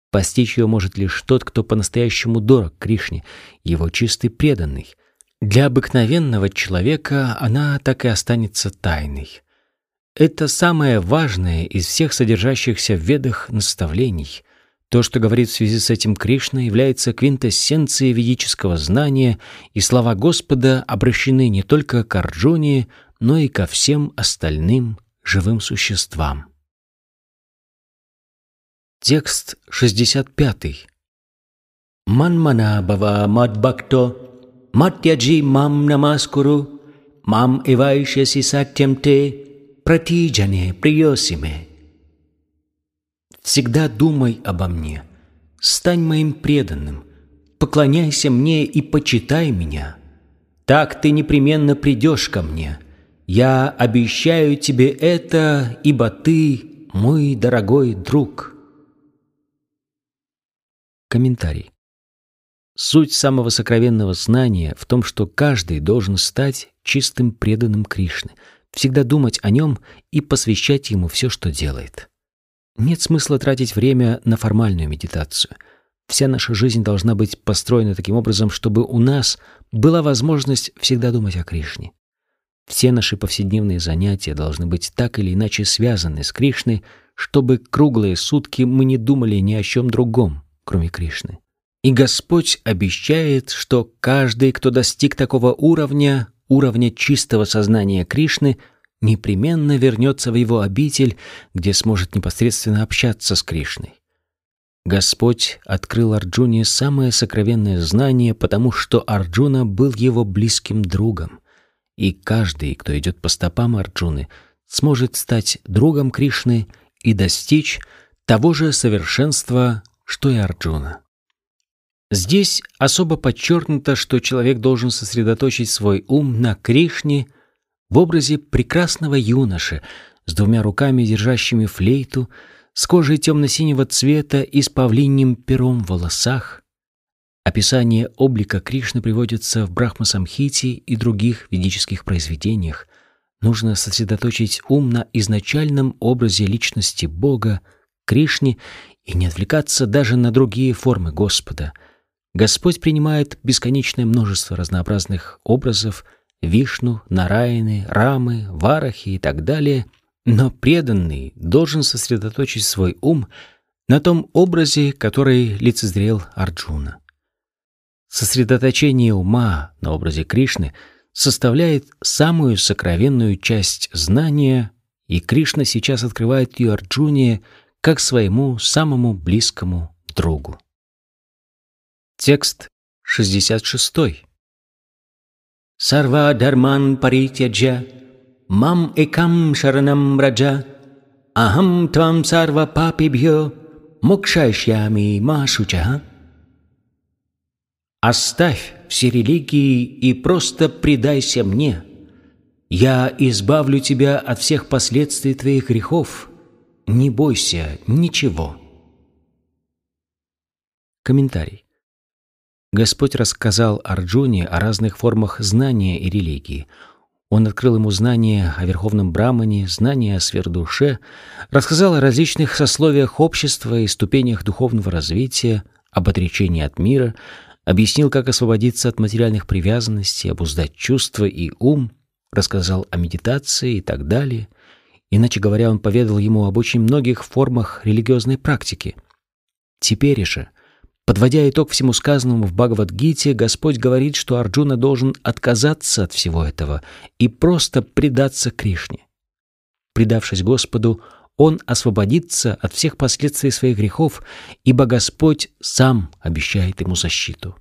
Постичь ее может лишь тот, кто по-настоящему дорог Кришне, его чистый преданный. Для обыкновенного человека она так и останется тайной. Это самое важное из всех содержащихся в ведах наставлений. То, что говорит в связи с этим Кришна, является квинтэссенцией ведического знания, и слова Господа обращены не только к Арджуне, но и ко всем остальным живым существам. Текст 65. Манмана бава мадбакто, матьяджи мам намаскуру, мам ивайшаси сатьям те, пратиджане приосиме. Всегда думай обо мне, стань моим преданным, поклоняйся мне и почитай меня. Так ты непременно придешь ко мне. Я обещаю тебе это, ибо ты мой дорогой друг». Комментарий. Суть самого сокровенного знания в том, что каждый должен стать чистым преданным Кришны, всегда думать о нем и посвящать ему все, что делает. Нет смысла тратить время на формальную медитацию. Вся наша жизнь должна быть построена таким образом, чтобы у нас была возможность всегда думать о Кришне. Все наши повседневные занятия должны быть так или иначе связаны с Кришной, чтобы круглые сутки мы не думали ни о чем другом, кроме Кришны. И Господь обещает, что каждый, кто достиг такого уровня, уровня чистого сознания Кришны, непременно вернется в его обитель, где сможет непосредственно общаться с Кришной. Господь открыл Арджуне самое сокровенное знание, потому что Арджуна был его близким другом. И каждый, кто идет по стопам Арджуны, сможет стать другом Кришны и достичь того же совершенства, что и Арджуна. Здесь особо подчеркнуто, что человек должен сосредоточить свой ум на Кришне в образе прекрасного юноши с двумя руками, держащими флейту, с кожей темно-синего цвета и с павлиним пером в волосах. Описание облика Кришны приводится в Брахма-самхите и других ведических произведениях. Нужно сосредоточить ум на изначальном образе личности Бога, Кришне, и не отвлекаться даже на другие формы Господа. Господь принимает бесконечное множество разнообразных образов Вишну, Нараяны, Рамы, Варахи и так далее — но преданный должен сосредоточить свой ум на том образе, который лицезрел Арджуна. Сосредоточение ума на образе Кришны составляет самую сокровенную часть знания, и Кришна сейчас открывает ее Арджуне как своему самому близкому другу. Текст 66. Сарва Дарман Паритяджа Мам экам шаранам раджа, ахам твам сарва папибхё, мокшайшьями машуча. Оставь все религии и просто предайся мне. Я избавлю тебя от всех последствий твоих грехов. Не бойся ничего. Комментарий. Господь рассказал Арджуне о разных формах знания и религии – он открыл ему знания о Верховном Брамане, знания о сверхдуше, рассказал о различных сословиях общества и ступенях духовного развития, об отречении от мира, объяснил, как освободиться от материальных привязанностей, обуздать чувства и ум, рассказал о медитации и так далее. Иначе говоря, он поведал ему об очень многих формах религиозной практики. Теперь же — Подводя итог всему сказанному в Бхагавадгите, Господь говорит, что Арджуна должен отказаться от всего этого и просто предаться Кришне. Предавшись Господу, он освободится от всех последствий своих грехов, ибо Господь сам обещает ему защиту.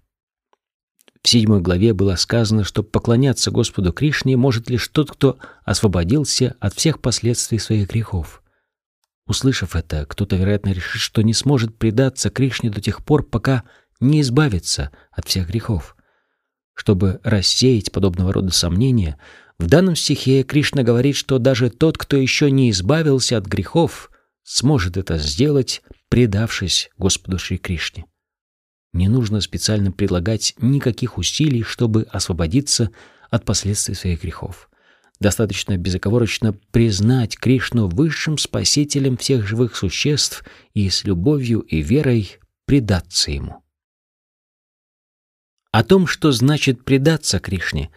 В седьмой главе было сказано, что поклоняться Господу Кришне может лишь тот, кто освободился от всех последствий своих грехов. Услышав это, кто-то, вероятно, решит, что не сможет предаться Кришне до тех пор, пока не избавится от всех грехов. Чтобы рассеять подобного рода сомнения, в данном стихе Кришна говорит, что даже тот, кто еще не избавился от грехов, сможет это сделать, предавшись Господу Шри Кришне. Не нужно специально прилагать никаких усилий, чтобы освободиться от последствий своих грехов. Достаточно безоговорочно признать Кришну высшим спасителем всех живых существ и с любовью и верой предаться Ему. О том, что значит предаться Кришне,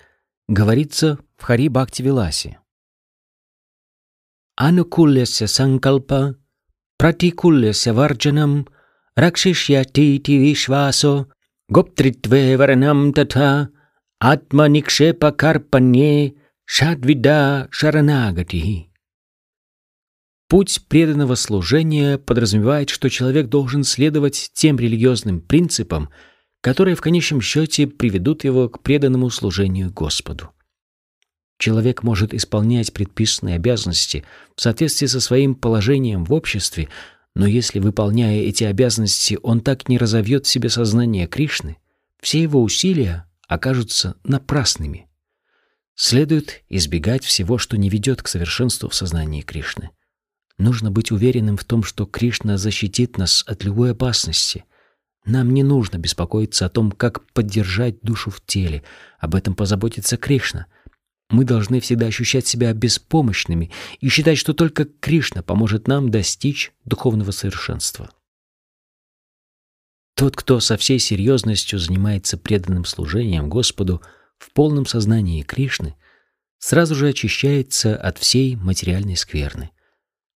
говорится в Хари Бхакти Виласе. Анукуляся санкалпа, пратикуляся варджанам, ракшишьяти вишвасо, гоптритве варанам тата, атманикшепа карпанье, Шадвида Шаранагати. Путь преданного служения подразумевает, что человек должен следовать тем религиозным принципам, которые в конечном счете приведут его к преданному служению Господу. Человек может исполнять предписанные обязанности в соответствии со своим положением в обществе, но если, выполняя эти обязанности, он так не разовьет в себе сознание Кришны, все его усилия окажутся напрасными – Следует избегать всего, что не ведет к совершенству в сознании Кришны. Нужно быть уверенным в том, что Кришна защитит нас от любой опасности. Нам не нужно беспокоиться о том, как поддержать душу в теле. Об этом позаботится Кришна. Мы должны всегда ощущать себя беспомощными и считать, что только Кришна поможет нам достичь духовного совершенства. Тот, кто со всей серьезностью занимается преданным служением Господу – в полном сознании Кришны сразу же очищается от всей материальной скверны.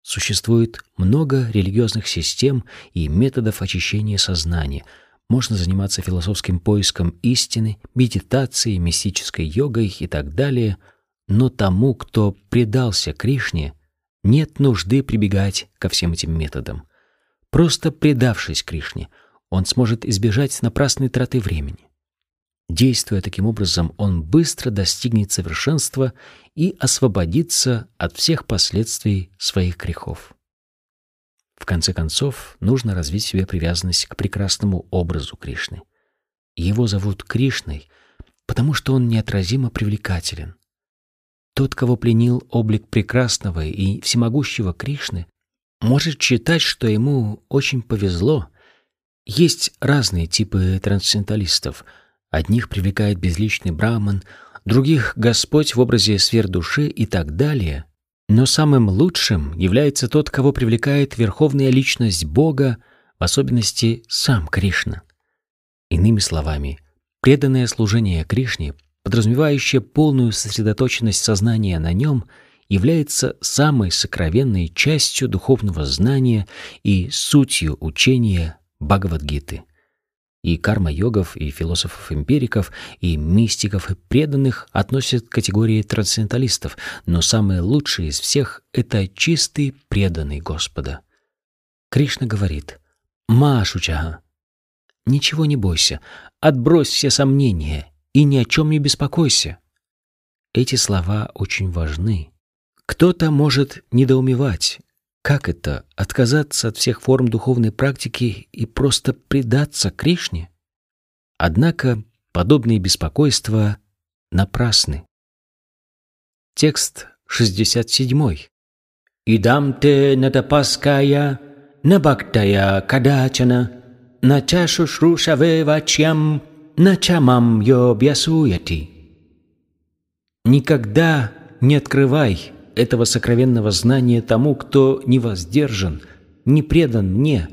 Существует много религиозных систем и методов очищения сознания. Можно заниматься философским поиском истины, медитацией, мистической йогой и так далее, но тому, кто предался Кришне, нет нужды прибегать ко всем этим методам. Просто предавшись Кришне, он сможет избежать напрасной траты времени. Действуя таким образом, он быстро достигнет совершенства и освободится от всех последствий своих грехов. В конце концов, нужно развить в себе привязанность к прекрасному образу Кришны. Его зовут Кришной, потому что он неотразимо привлекателен. Тот, кого пленил облик прекрасного и всемогущего Кришны, может считать, что ему очень повезло. Есть разные типы трансценденталистов — Одних привлекает безличный браман, других — Господь в образе сфер души и так далее. Но самым лучшим является тот, кого привлекает верховная личность Бога, в особенности сам Кришна. Иными словами, преданное служение Кришне, подразумевающее полную сосредоточенность сознания на нем, является самой сокровенной частью духовного знания и сутью учения Бхагавадгиты и карма-йогов, и философов-эмпириков, и мистиков, и преданных относят к категории трансценденталистов, но самые лучшие из всех — это чистый преданный Господа. Кришна говорит «Машучага, ничего не бойся, отбрось все сомнения и ни о чем не беспокойся». Эти слова очень важны. Кто-то может недоумевать, как это — отказаться от всех форм духовной практики и просто предаться Кришне? Однако подобные беспокойства напрасны. Текст 67. «Идам те натапаская, набактая кадачана, нача шушрушаве вачьям, начамам йобьясуяти». Никогда не открывай этого сокровенного знания тому, кто не воздержан, не предан мне,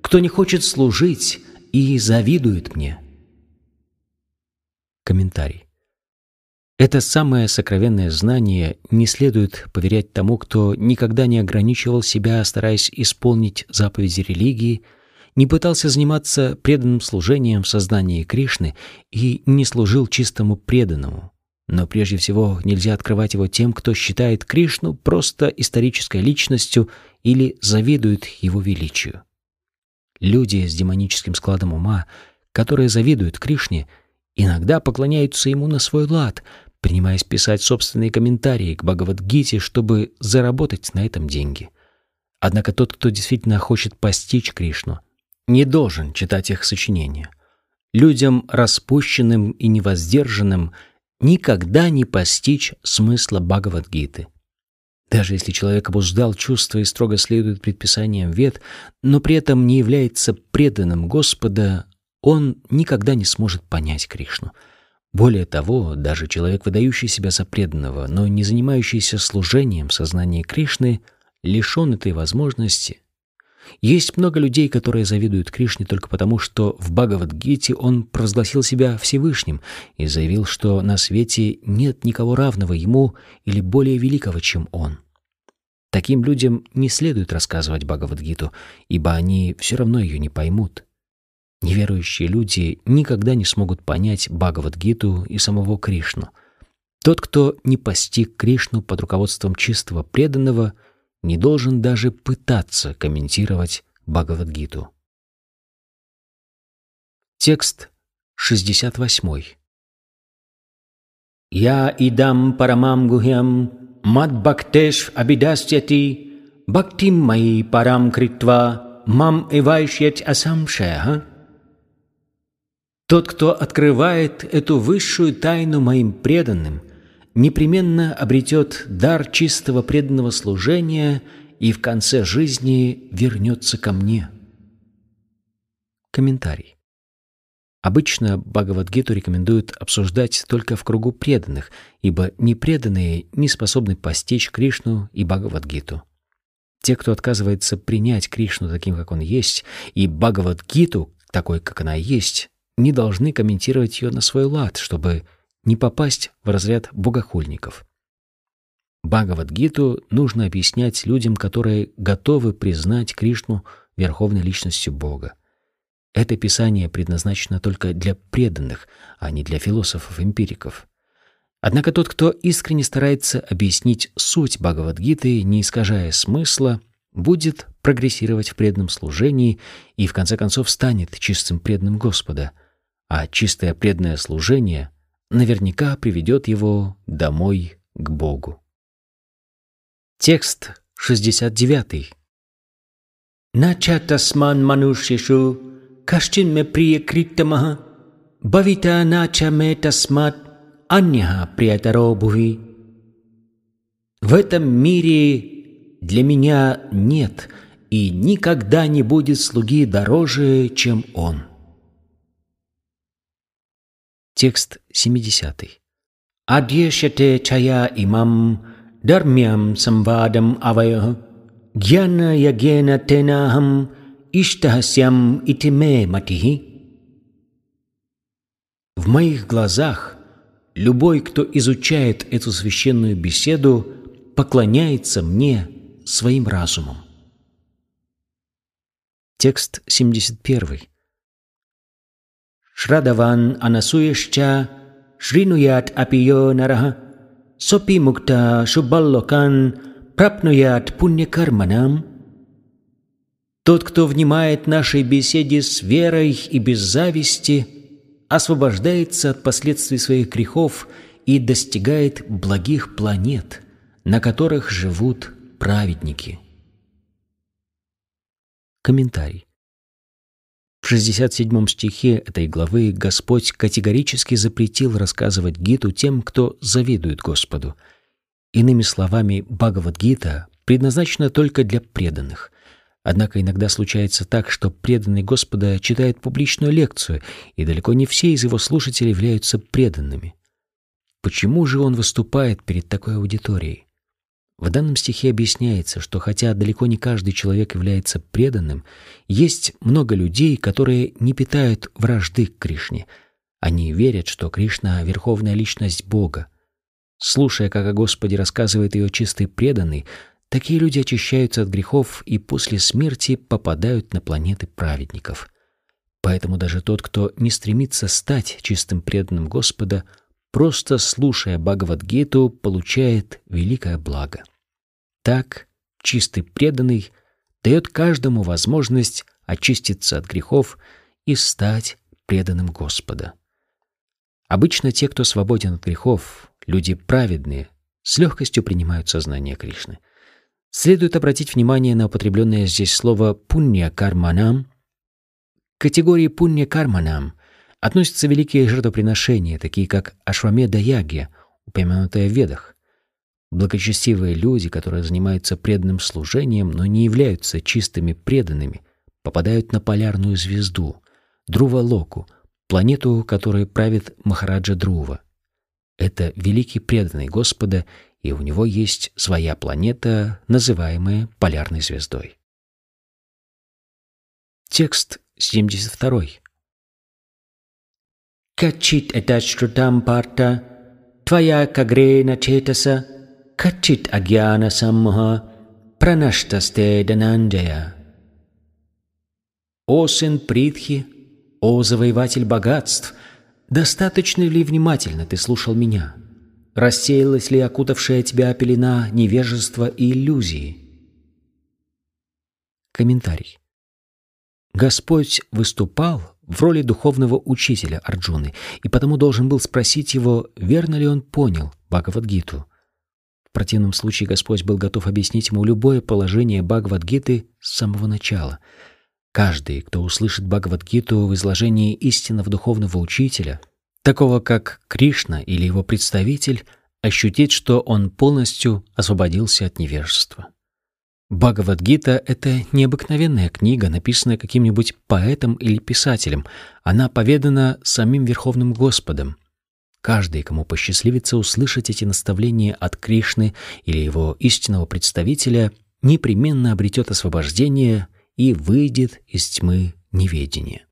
кто не хочет служить и завидует мне. Комментарий. Это самое сокровенное знание не следует поверять тому, кто никогда не ограничивал себя, стараясь исполнить заповеди религии, не пытался заниматься преданным служением в сознании Кришны и не служил чистому преданному. Но прежде всего нельзя открывать его тем, кто считает Кришну просто исторической личностью или завидует его величию. Люди с демоническим складом ума, которые завидуют Кришне, иногда поклоняются ему на свой лад, принимаясь писать собственные комментарии к Бхагавадгите, чтобы заработать на этом деньги. Однако тот, кто действительно хочет постичь Кришну, не должен читать их сочинения. Людям распущенным и невоздержанным – никогда не постичь смысла Бхагавадгиты. Даже если человек обуздал чувства и строго следует предписаниям вет, но при этом не является преданным Господа, он никогда не сможет понять Кришну. Более того, даже человек, выдающий себя за преданного, но не занимающийся служением сознания Кришны, лишен этой возможности есть много людей, которые завидуют Кришне только потому, что в Бхагавадгите он провозгласил себя Всевышним и заявил, что на свете нет никого равного ему или более великого, чем он. Таким людям не следует рассказывать Бхагавадгиту, ибо они все равно ее не поймут. Неверующие люди никогда не смогут понять Бхагавадгиту и самого Кришну. Тот, кто не постиг Кришну под руководством чистого преданного — не должен даже пытаться комментировать Бхагавадгиту. Текст 68. «Я идам парамам гухям мад бхактеш абидастяти бхактим мои парам критва мам эвайшьять асамшеха». Тот, кто открывает эту высшую тайну моим преданным – непременно обретет дар чистого преданного служения и в конце жизни вернется ко мне. Комментарий. Обычно Бхагавадгиту рекомендуют обсуждать только в кругу преданных, ибо непреданные не способны постичь Кришну и Бхагавадгиту. Те, кто отказывается принять Кришну таким, как он есть, и Бхагавадгиту такой, как она есть, не должны комментировать ее на свой лад, чтобы не попасть в разряд богохульников. Бхагавадгиту нужно объяснять людям, которые готовы признать Кришну верховной личностью Бога. Это писание предназначено только для преданных, а не для философов-эмпириков. Однако тот, кто искренне старается объяснить суть Бхагавадгиты, не искажая смысла, будет прогрессировать в преданном служении и в конце концов станет чистым преданным Господа — а чистое преданное служение наверняка приведет его домой к Богу. Текст 69. Нача тасман манушешу кашчин ме прия криттамаха бавита нача ме тасмат аньяха приятаро буви. В этом мире для меня нет и никогда не будет слуги дороже, чем он. Текст 70. Адьешате чая имам дармям самвадам авая гьяна ягена тенахам иштахасям итиме матихи. В моих глазах любой, кто изучает эту священную беседу, поклоняется мне своим разумом. Текст 71. Шрадаван анасуешча шринуят апио нараха сопи мукта шубаллокан прапнуят пуньякарманам. Тот, кто внимает нашей беседе с верой и без зависти, освобождается от последствий своих грехов и достигает благих планет, на которых живут праведники. Комментарий. В 67 стихе этой главы Господь категорически запретил рассказывать Гиту тем, кто завидует Господу. Иными словами, Бхагавад-гита предназначена только для преданных. Однако иногда случается так, что преданный Господа читает публичную лекцию, и далеко не все из его слушателей являются преданными. Почему же он выступает перед такой аудиторией? В данном стихе объясняется, что хотя далеко не каждый человек является преданным, есть много людей, которые не питают вражды к Кришне. Они верят, что Кришна — верховная личность Бога. Слушая, как о Господе рассказывает ее чистый преданный, такие люди очищаются от грехов и после смерти попадают на планеты праведников. Поэтому даже тот, кто не стремится стать чистым преданным Господа — просто слушая Бхагавадгиту, получает великое благо. Так, чистый преданный дает каждому возможность очиститься от грехов и стать преданным Господа. Обычно те, кто свободен от грехов, люди праведные, с легкостью принимают сознание Кришны. Следует обратить внимание на употребленное здесь слово «пунья карманам». Категории «пунья карманам» относятся великие жертвоприношения, такие как Ашвамеда Ягья, упомянутая в Ведах. Благочестивые люди, которые занимаются преданным служением, но не являются чистыми преданными, попадают на полярную звезду, Друва-Локу, планету, которой правит Махараджа Друва. Это великий преданный Господа, и у него есть своя планета, называемая полярной звездой. Текст 72. Качит этачтрутам парта, твоя кагрена четаса, качит агьяна саммуха, пранаштасте дананджая. О сын Притхи, о завоеватель богатств, достаточно ли внимательно ты слушал меня? Рассеялась ли окутавшая тебя пелена невежества и иллюзии? Комментарий. Господь выступал в роли духовного учителя Арджуны, и потому должен был спросить его, верно ли он понял Бхагавадгиту. В противном случае Господь был готов объяснить ему любое положение Бхагавадгиты с самого начала. Каждый, кто услышит Бхагавадгиту в изложении истинного духовного учителя, такого как Кришна или его представитель, ощутит, что он полностью освободился от невежества. Бхагавадгита — это необыкновенная книга, написанная каким-нибудь поэтом или писателем. Она поведана самим Верховным Господом. Каждый, кому посчастливится услышать эти наставления от Кришны или его истинного представителя, непременно обретет освобождение и выйдет из тьмы неведения.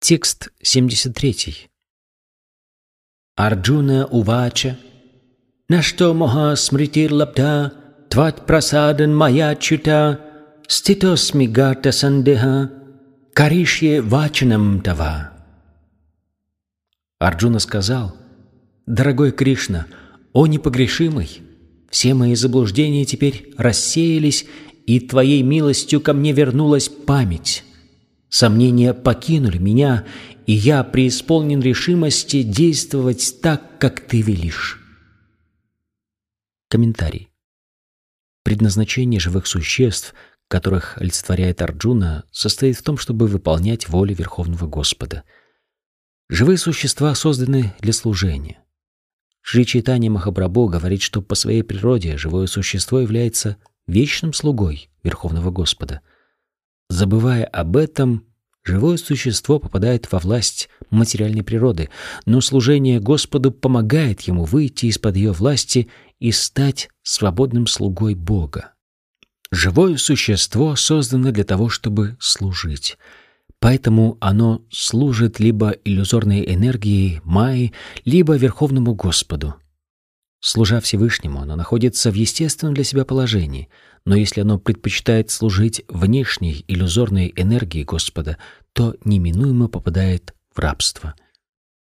Текст 73. Арджуна Увача Нашто моха смритир лабда Тват прасадан моя чута Ститосми гата сандеха Каришье вачанам тава Арджуна сказал, «Дорогой Кришна, о непогрешимый, Все мои заблуждения теперь рассеялись, и Твоей милостью ко мне вернулась память. Сомнения покинули меня, и я преисполнен решимости действовать так, как Ты велишь. Комментарий. Предназначение живых существ, которых олицетворяет Арджуна, состоит в том, чтобы выполнять волю Верховного Господа. Живые существа созданы для служения. Шри Чайтанья Махапрабху говорит, что по своей природе живое существо является вечным слугой Верховного Господа. Забывая об этом, живое существо попадает во власть материальной природы, но служение Господу помогает ему выйти из-под ее власти и стать свободным слугой Бога. Живое существо создано для того, чтобы служить — Поэтому оно служит либо иллюзорной энергией Майи, либо Верховному Господу. Служа Всевышнему, оно находится в естественном для себя положении, но если оно предпочитает служить внешней иллюзорной энергии Господа, то неминуемо попадает в рабство.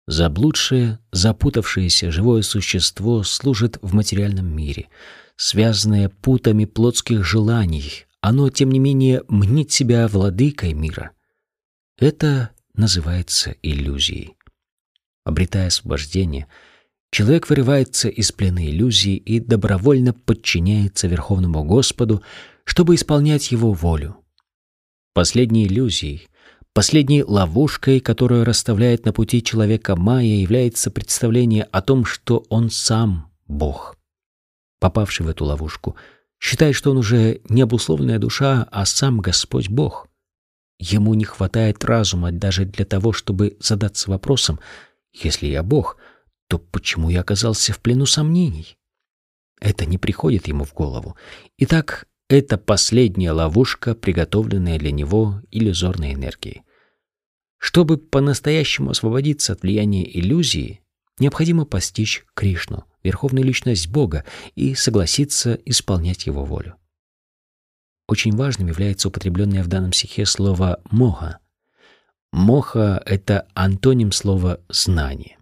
Заблудшее, запутавшееся живое существо служит в материальном мире. Связанное путами плотских желаний, оно, тем не менее, мнит себя владыкой мира — это называется иллюзией. Обретая освобождение, человек вырывается из плена иллюзии и добровольно подчиняется Верховному Господу, чтобы исполнять Его волю. Последней иллюзией, последней ловушкой, которую расставляет на пути человека Майя, является представление о том, что он сам Бог. Попавший в эту ловушку, считает, что он уже не обусловленная душа, а сам Господь Бог. Ему не хватает разума даже для того, чтобы задаться вопросом, если я Бог, то почему я оказался в плену сомнений? Это не приходит ему в голову. Итак, это последняя ловушка, приготовленная для него иллюзорной энергией. Чтобы по-настоящему освободиться от влияния иллюзии, необходимо постичь Кришну, верховную личность Бога, и согласиться исполнять его волю. Очень важным является употребленное в данном стихе слово «моха». «Моха» — это антоним слова «знание».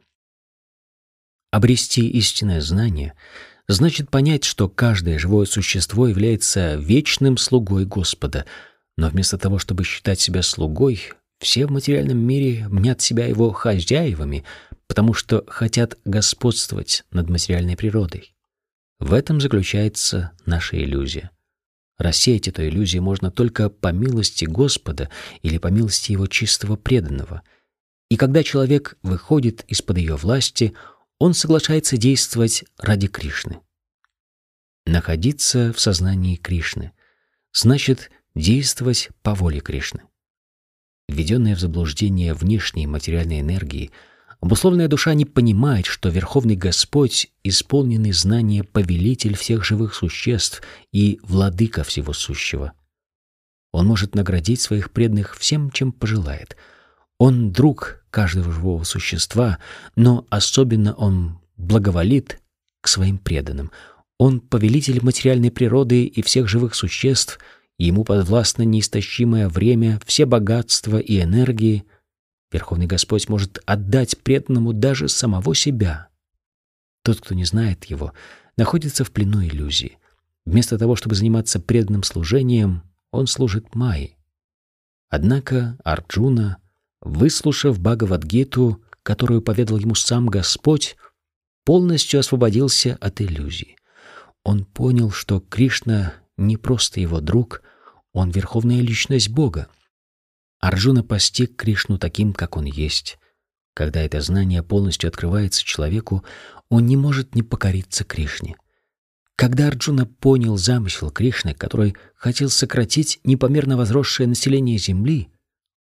Обрести истинное знание значит понять, что каждое живое существо является вечным слугой Господа, но вместо того, чтобы считать себя слугой, все в материальном мире мнят себя его хозяевами, потому что хотят господствовать над материальной природой. В этом заключается наша иллюзия. Рассеять эту иллюзию можно только по милости Господа или по милости Его чистого преданного. И когда человек выходит из-под ее власти, он соглашается действовать ради Кришны. Находиться в сознании Кришны значит действовать по воле Кришны. Введенная в заблуждение внешней материальной энергии – Обусловленная душа не понимает, что Верховный Господь, исполненный знания повелитель всех живых существ и владыка всего сущего. Он может наградить своих преданных всем, чем пожелает. Он друг каждого живого существа, но особенно он благоволит к своим преданным. Он повелитель материальной природы и всех живых существ, ему подвластно неистощимое время, все богатства и энергии — Верховный Господь может отдать преданному даже самого себя. Тот, кто не знает его, находится в плену иллюзии. Вместо того, чтобы заниматься преданным служением, он служит Майе. Однако Арджуна, выслушав Бхагавадгиту, которую поведал ему сам Господь, полностью освободился от иллюзий. Он понял, что Кришна не просто его друг, он верховная личность Бога. Арджуна постиг Кришну таким, как он есть. Когда это знание полностью открывается человеку, он не может не покориться Кришне. Когда Арджуна понял замысел Кришны, который хотел сократить непомерно возросшее население Земли,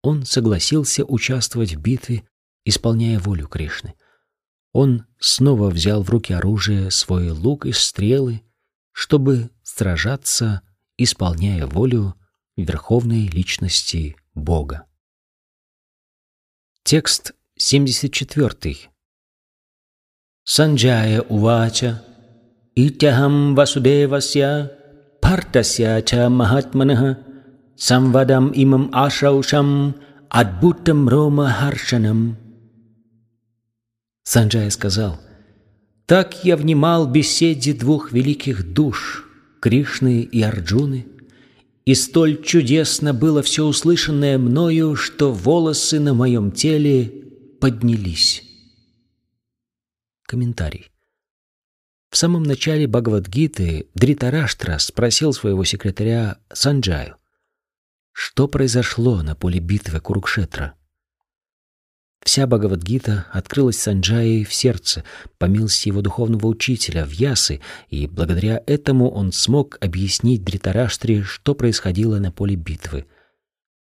он согласился участвовать в битве, исполняя волю Кришны. Он снова взял в руки оружие, свой лук и стрелы, чтобы сражаться, исполняя волю верховной личности Бога. Текст 74. Санджая увача Итяхам Васудевася Партасya ча Махатманах Самвадам имам Ашаушам Адбутам Рома Харшанам Санджая сказал, Так я внимал беседе двух великих душ, Кришны и Арджуны, и столь чудесно было все услышанное мною, что волосы на моем теле поднялись. Комментарий. В самом начале Бхагавадгиты Дритараштра спросил своего секретаря Санджаю, что произошло на поле битвы Курукшетра. Вся Бхагавадгита открылась Санджае в сердце, по милости его духовного учителя, Вьясы, и благодаря этому он смог объяснить Дритараштре, что происходило на поле битвы.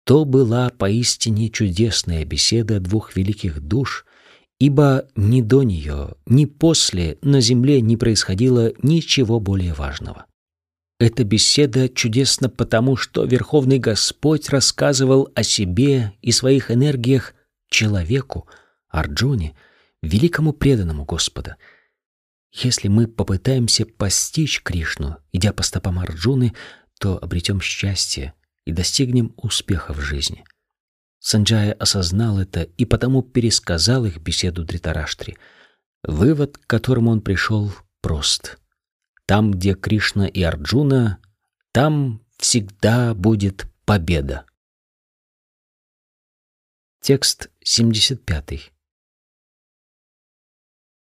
То была поистине чудесная беседа двух великих душ, ибо ни до нее, ни после на земле не происходило ничего более важного. Эта беседа чудесна потому, что Верховный Господь рассказывал о себе и своих энергиях человеку, Арджуне, великому преданному Господа. Если мы попытаемся постичь Кришну, идя по стопам Арджуны, то обретем счастье и достигнем успеха в жизни. Санджая осознал это и потому пересказал их беседу Дритараштри. Вывод, к которому он пришел, прост. Там, где Кришна и Арджуна, там всегда будет победа. Текст 75.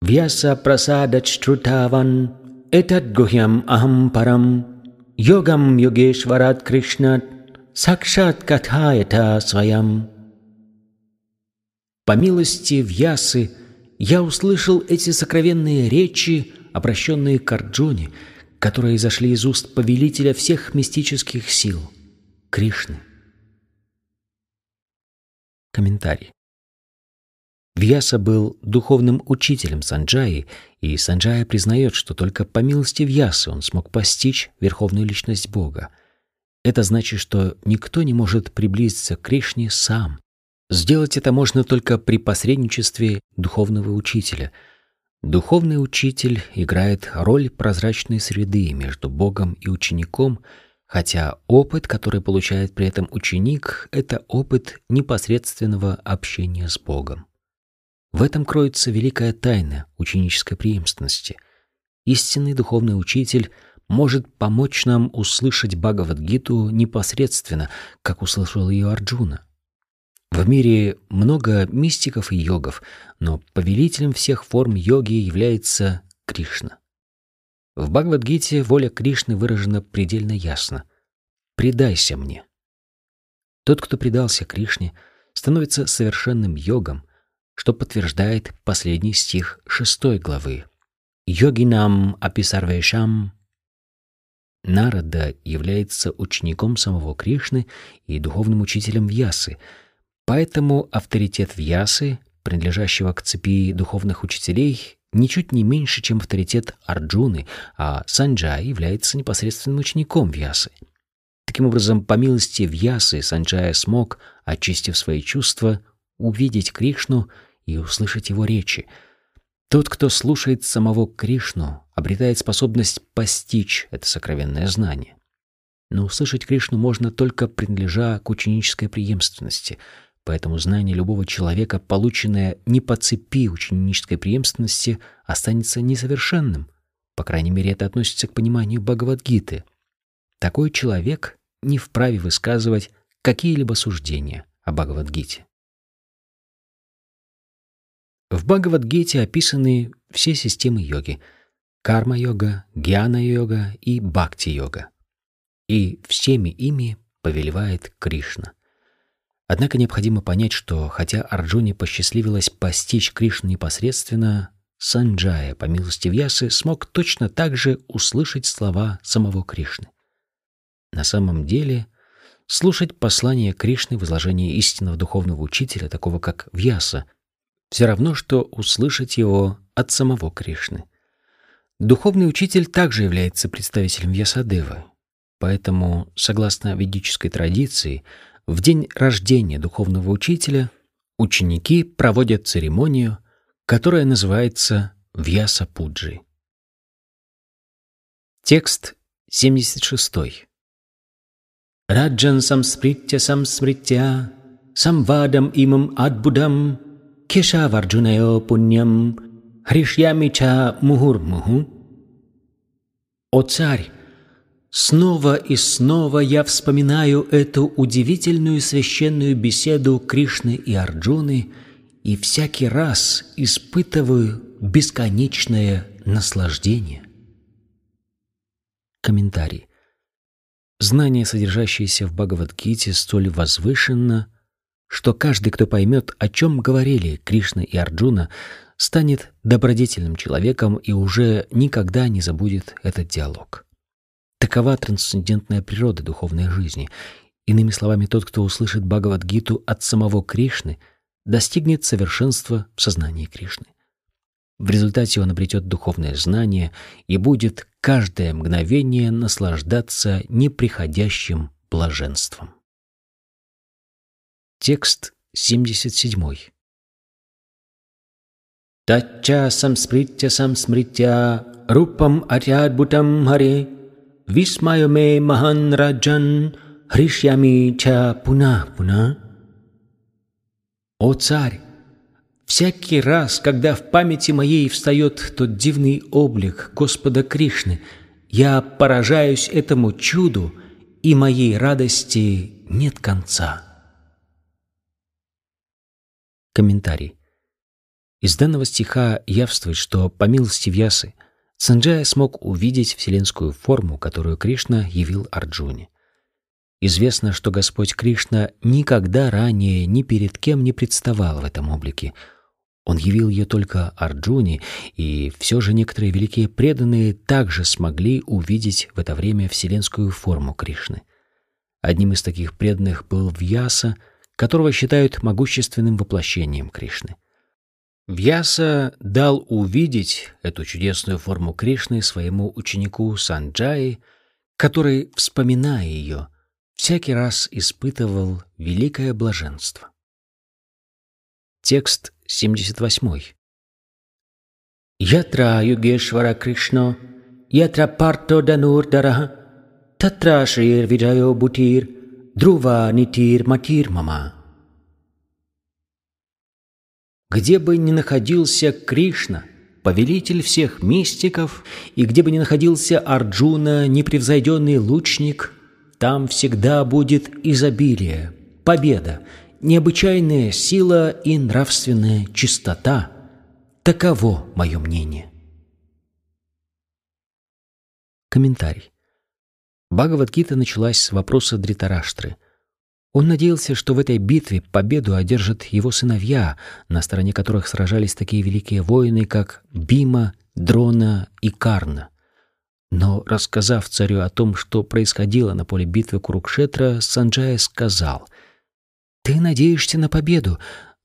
Vyasa prasadat shrutavan etad guhyam aham param yogam yogeshwarat krishnat сакшат катхаята своям. По милости Вьясы я услышал эти сокровенные речи, обращенные к Арджуне, которые зашли из уст повелителя всех мистических сил — Кришны. Комментарий. Вьяса был духовным учителем Санджаи, и Санджая признает, что только по милости Вьясы он смог постичь верховную личность Бога — это значит, что никто не может приблизиться к Кришне сам. Сделать это можно только при посредничестве духовного учителя. Духовный учитель играет роль прозрачной среды между Богом и учеником, хотя опыт, который получает при этом ученик, это опыт непосредственного общения с Богом. В этом кроется великая тайна ученической преемственности. Истинный духовный учитель — может помочь нам услышать Бхагавадгиту непосредственно, как услышал ее Арджуна. В мире много мистиков и йогов, но повелителем всех форм йоги является Кришна. В Бхагавадгите воля Кришны выражена предельно ясно. «Предайся мне». Тот, кто предался Кришне, становится совершенным йогом, что подтверждает последний стих шестой главы. «Йогинам аписарвешам Нарада является учеником самого Кришны и духовным учителем Вьясы, поэтому авторитет Вьясы, принадлежащего к цепи духовных учителей, ничуть не меньше, чем авторитет Арджуны, а Санджай является непосредственным учеником Вьясы. Таким образом, по милости Вьясы Санджая смог, очистив свои чувства, увидеть Кришну и услышать его речи — тот, кто слушает самого Кришну, обретает способность постичь это сокровенное знание. Но услышать Кришну можно только принадлежа к ученической преемственности, поэтому знание любого человека, полученное не по цепи ученической преемственности, останется несовершенным. По крайней мере, это относится к пониманию Бхагавадгиты. Такой человек не вправе высказывать какие-либо суждения о Бхагавадгите. В Бхагавадгите описаны все системы йоги — карма-йога, гьяна-йога и бхакти-йога. И всеми ими повелевает Кришна. Однако необходимо понять, что хотя Арджуне посчастливилось постичь Кришну непосредственно, Санджая, по милости Вьясы, смог точно так же услышать слова самого Кришны. На самом деле, слушать послание Кришны в изложении истинного духовного учителя, такого как Вьяса — все равно, что услышать его от самого Кришны. Духовный учитель также является представителем Ясадевы, поэтому, согласно ведической традиции, в день рождения духовного учителя ученики проводят церемонию, которая называется Вьяса-пуджи. Текст 76. Раджан самспритя самсмритя самвадам имам адбудам Кешаварджунайо пуньям Хришьямича Мухурмуху. О царь, снова и снова я вспоминаю эту удивительную священную беседу Кришны и Арджуны и всякий раз испытываю бесконечное наслаждение. Комментарий. Знание, содержащееся в Бхагавадгите, столь возвышенно, что каждый, кто поймет, о чем говорили Кришна и Арджуна, станет добродетельным человеком и уже никогда не забудет этот диалог. Такова трансцендентная природа духовной жизни. Иными словами, тот, кто услышит Бхагавадгиту от самого Кришны, достигнет совершенства в сознании Кришны. В результате он обретет духовное знание и будет каждое мгновение наслаждаться неприходящим блаженством. Текст 77. Тача самспритя самсмритя рупам арядбутам харе висмаю ме махан раджан хришьями ча пуна пуна. О царь! Всякий раз, когда в памяти моей встает тот дивный облик Господа Кришны, я поражаюсь этому чуду, и моей радости нет конца. Комментарий. Из данного стиха явствует, что по милости Вьясы Санджая смог увидеть вселенскую форму, которую Кришна явил Арджуне. Известно, что Господь Кришна никогда ранее ни перед кем не представал в этом облике. Он явил ее только Арджуне, и все же некоторые великие преданные также смогли увидеть в это время вселенскую форму Кришны. Одним из таких преданных был Вьяса — которого считают могущественным воплощением Кришны. Вьяса дал увидеть эту чудесную форму Кришны своему ученику Санджаи, который, вспоминая ее, всякий раз испытывал великое блаженство. Текст 78. Ятра Югешвара Кришна, ятра Парто Данурдара, татра Шрир Виджайо Бутир — Друва нитир матир мама. Где бы ни находился Кришна, повелитель всех мистиков, и где бы ни находился Арджуна, непревзойденный лучник, там всегда будет изобилие, победа, необычайная сила и нравственная чистота. Таково мое мнение. Комментарий. Бхагавадгита началась с вопроса Дритараштры. Он надеялся, что в этой битве победу одержат его сыновья, на стороне которых сражались такие великие воины, как Бима, Дрона и Карна. Но, рассказав царю о том, что происходило на поле битвы Курукшетра, Санджая сказал, «Ты надеешься на победу,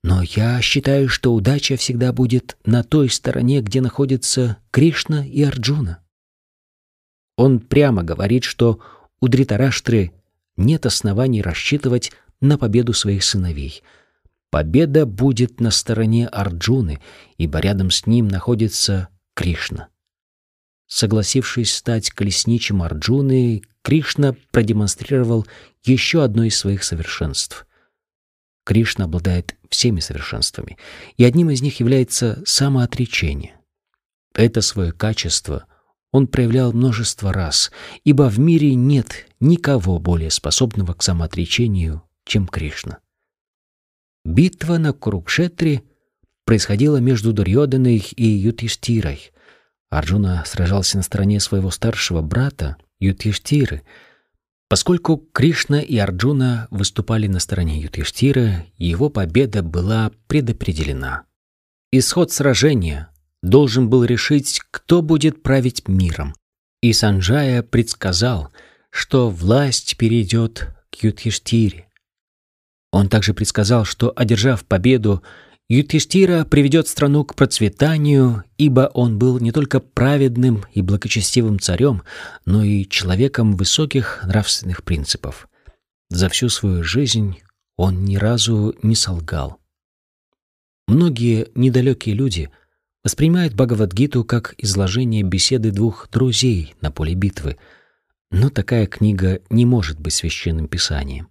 но я считаю, что удача всегда будет на той стороне, где находятся Кришна и Арджуна». Он прямо говорит, что у Дритараштры нет оснований рассчитывать на победу своих сыновей. Победа будет на стороне Арджуны, ибо рядом с ним находится Кришна. Согласившись стать колесничем Арджуны, Кришна продемонстрировал еще одно из своих совершенств. Кришна обладает всеми совершенствами, и одним из них является самоотречение. Это свое качество — он проявлял множество раз, ибо в мире нет никого более способного к самоотречению, чем Кришна. Битва на Курукшетре происходила между Дурьоданой и Ютиштирой. Арджуна сражался на стороне своего старшего брата Ютиштиры. Поскольку Кришна и Арджуна выступали на стороне Ютиштира, его победа была предопределена. Исход сражения должен был решить, кто будет править миром. И Санджая предсказал, что власть перейдет к Юдхиштире. Он также предсказал, что, одержав победу, Юдхиштира приведет страну к процветанию, ибо он был не только праведным и благочестивым царем, но и человеком высоких нравственных принципов. За всю свою жизнь он ни разу не солгал. Многие недалекие люди — воспринимает Бхагавадгиту как изложение беседы двух друзей на поле битвы, но такая книга не может быть священным писанием.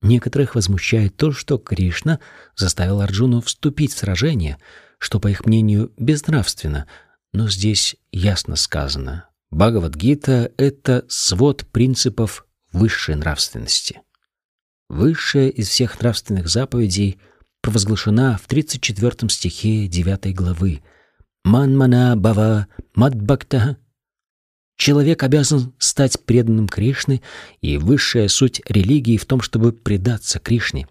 Некоторых возмущает то, что Кришна заставил Арджуну вступить в сражение, что, по их мнению, безнравственно, но здесь ясно сказано. Бхагавадгита — это свод принципов высшей нравственности. Высшая из всех нравственных заповедей провозглашена в 34 стихе 9 главы «Манмана бава мадбхакта» Человек обязан стать преданным Кришне, и высшая суть религии в том, чтобы предаться Кришне.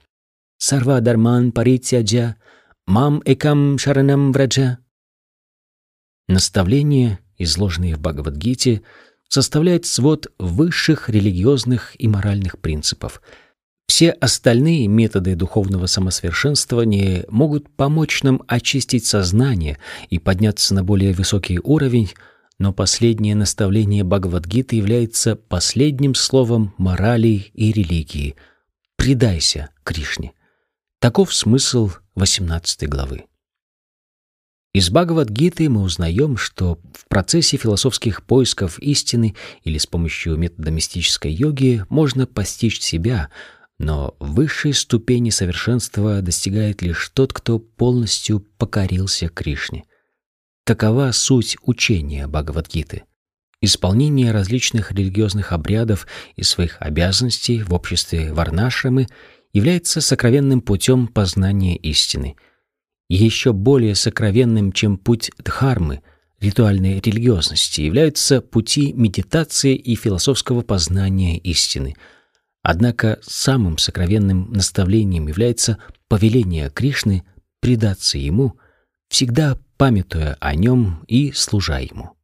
Сарва дарман паритяджа, мам экам шаранам враджа. Наставления, изложенные в Бхагавадгите, составляют свод высших религиозных и моральных принципов. Все остальные методы духовного самосовершенствования могут помочь нам очистить сознание и подняться на более высокий уровень, но последнее наставление Бхагавадгиты является последним словом морали и религии. «Предайся Кришне». Таков смысл 18 главы. Из Бхагавадгиты мы узнаем, что в процессе философских поисков истины или с помощью метода мистической йоги можно постичь себя, но высшей ступени совершенства достигает лишь тот, кто полностью покорился Кришне. Такова суть учения Бхагавадгиты. Исполнение различных религиозных обрядов и своих обязанностей в обществе Варнашрамы является сокровенным путем познания истины. Еще более сокровенным, чем путь Дхармы, ритуальной религиозности, являются пути медитации и философского познания истины. Однако самым сокровенным наставлением является повеление Кришны предаться Ему, всегда памятуя о нем и служа ему.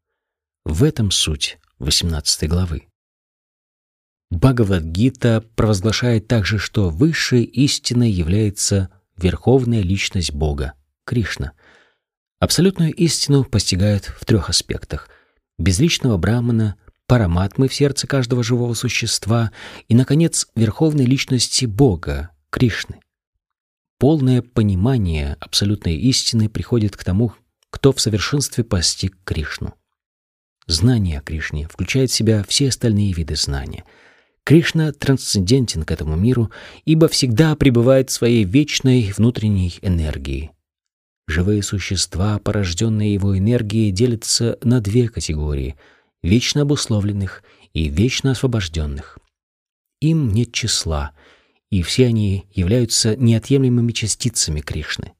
В этом суть 18 главы. Бхагавад-гита провозглашает также, что высшей истиной является верховная личность Бога, Кришна. Абсолютную истину постигают в трех аспектах: безличного брамана, параматмы в сердце каждого живого существа и наконец верховной личности Бога, Кришны. Полное понимание абсолютной истины приходит к тому, кто в совершенстве постиг Кришну. Знание о Кришне включает в себя все остальные виды знания. Кришна трансцендентен к этому миру, ибо всегда пребывает в своей вечной внутренней энергии. Живые существа, порожденные его энергией, делятся на две категории — вечно обусловленных и вечно освобожденных. Им нет числа — и все они являются неотъемлемыми частицами Кришны.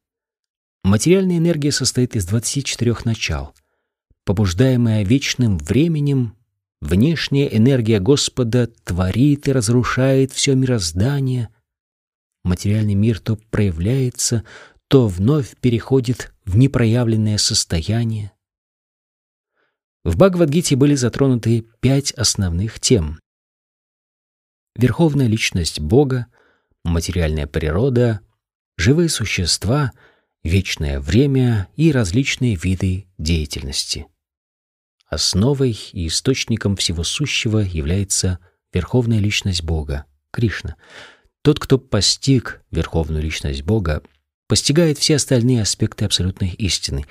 Материальная энергия состоит из 24 начал. Побуждаемая вечным временем, внешняя энергия Господа творит и разрушает все мироздание. Материальный мир то проявляется, то вновь переходит в непроявленное состояние. В Бхагавадгите были затронуты пять основных тем. Верховная личность Бога, материальная природа, живые существа, вечное время и различные виды деятельности. Основой и источником всего сущего является верховная личность Бога, Кришна. Тот, кто постиг верховную личность Бога, постигает все остальные аспекты абсолютной истины.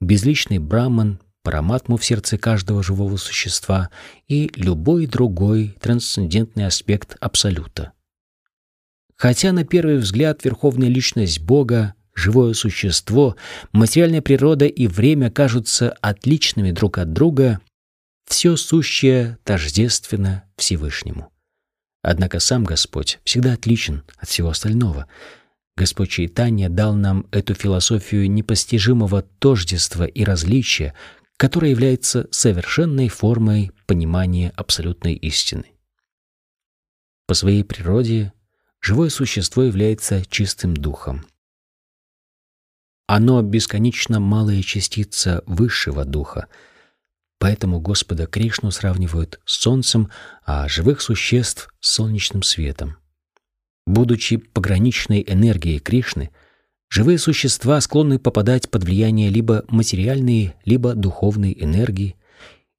Безличный Брахман, параматму в сердце каждого живого существа и любой другой трансцендентный аспект абсолюта. Хотя на первый взгляд верховная личность Бога, живое существо, материальная природа и время кажутся отличными друг от друга, все сущее тождественно Всевышнему. Однако сам Господь всегда отличен от всего остального. Господь Чайтанья дал нам эту философию непостижимого тождества и различия, которая является совершенной формой понимания абсолютной истины. По своей природе живое существо является чистым духом. Оно бесконечно малая частица высшего духа, поэтому Господа Кришну сравнивают с солнцем, а живых существ — с солнечным светом. Будучи пограничной энергией Кришны, живые существа склонны попадать под влияние либо материальной, либо духовной энергии,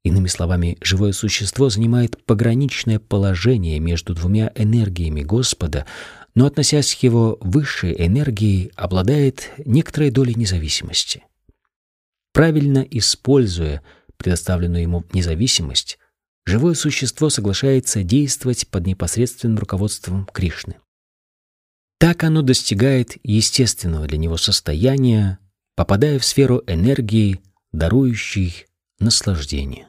Иными словами, живое существо занимает пограничное положение между двумя энергиями Господа, но, относясь к его высшей энергии, обладает некоторой долей независимости. Правильно используя предоставленную ему независимость, живое существо соглашается действовать под непосредственным руководством Кришны. Так оно достигает естественного для него состояния, попадая в сферу энергии, дарующей наслаждение.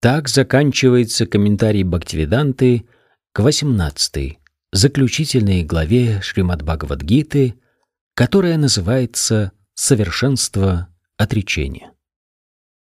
Так заканчивается комментарий Бхактивиданты к 18 заключительной главе Шримад Бхагавадгиты, которая называется «Совершенство отречения».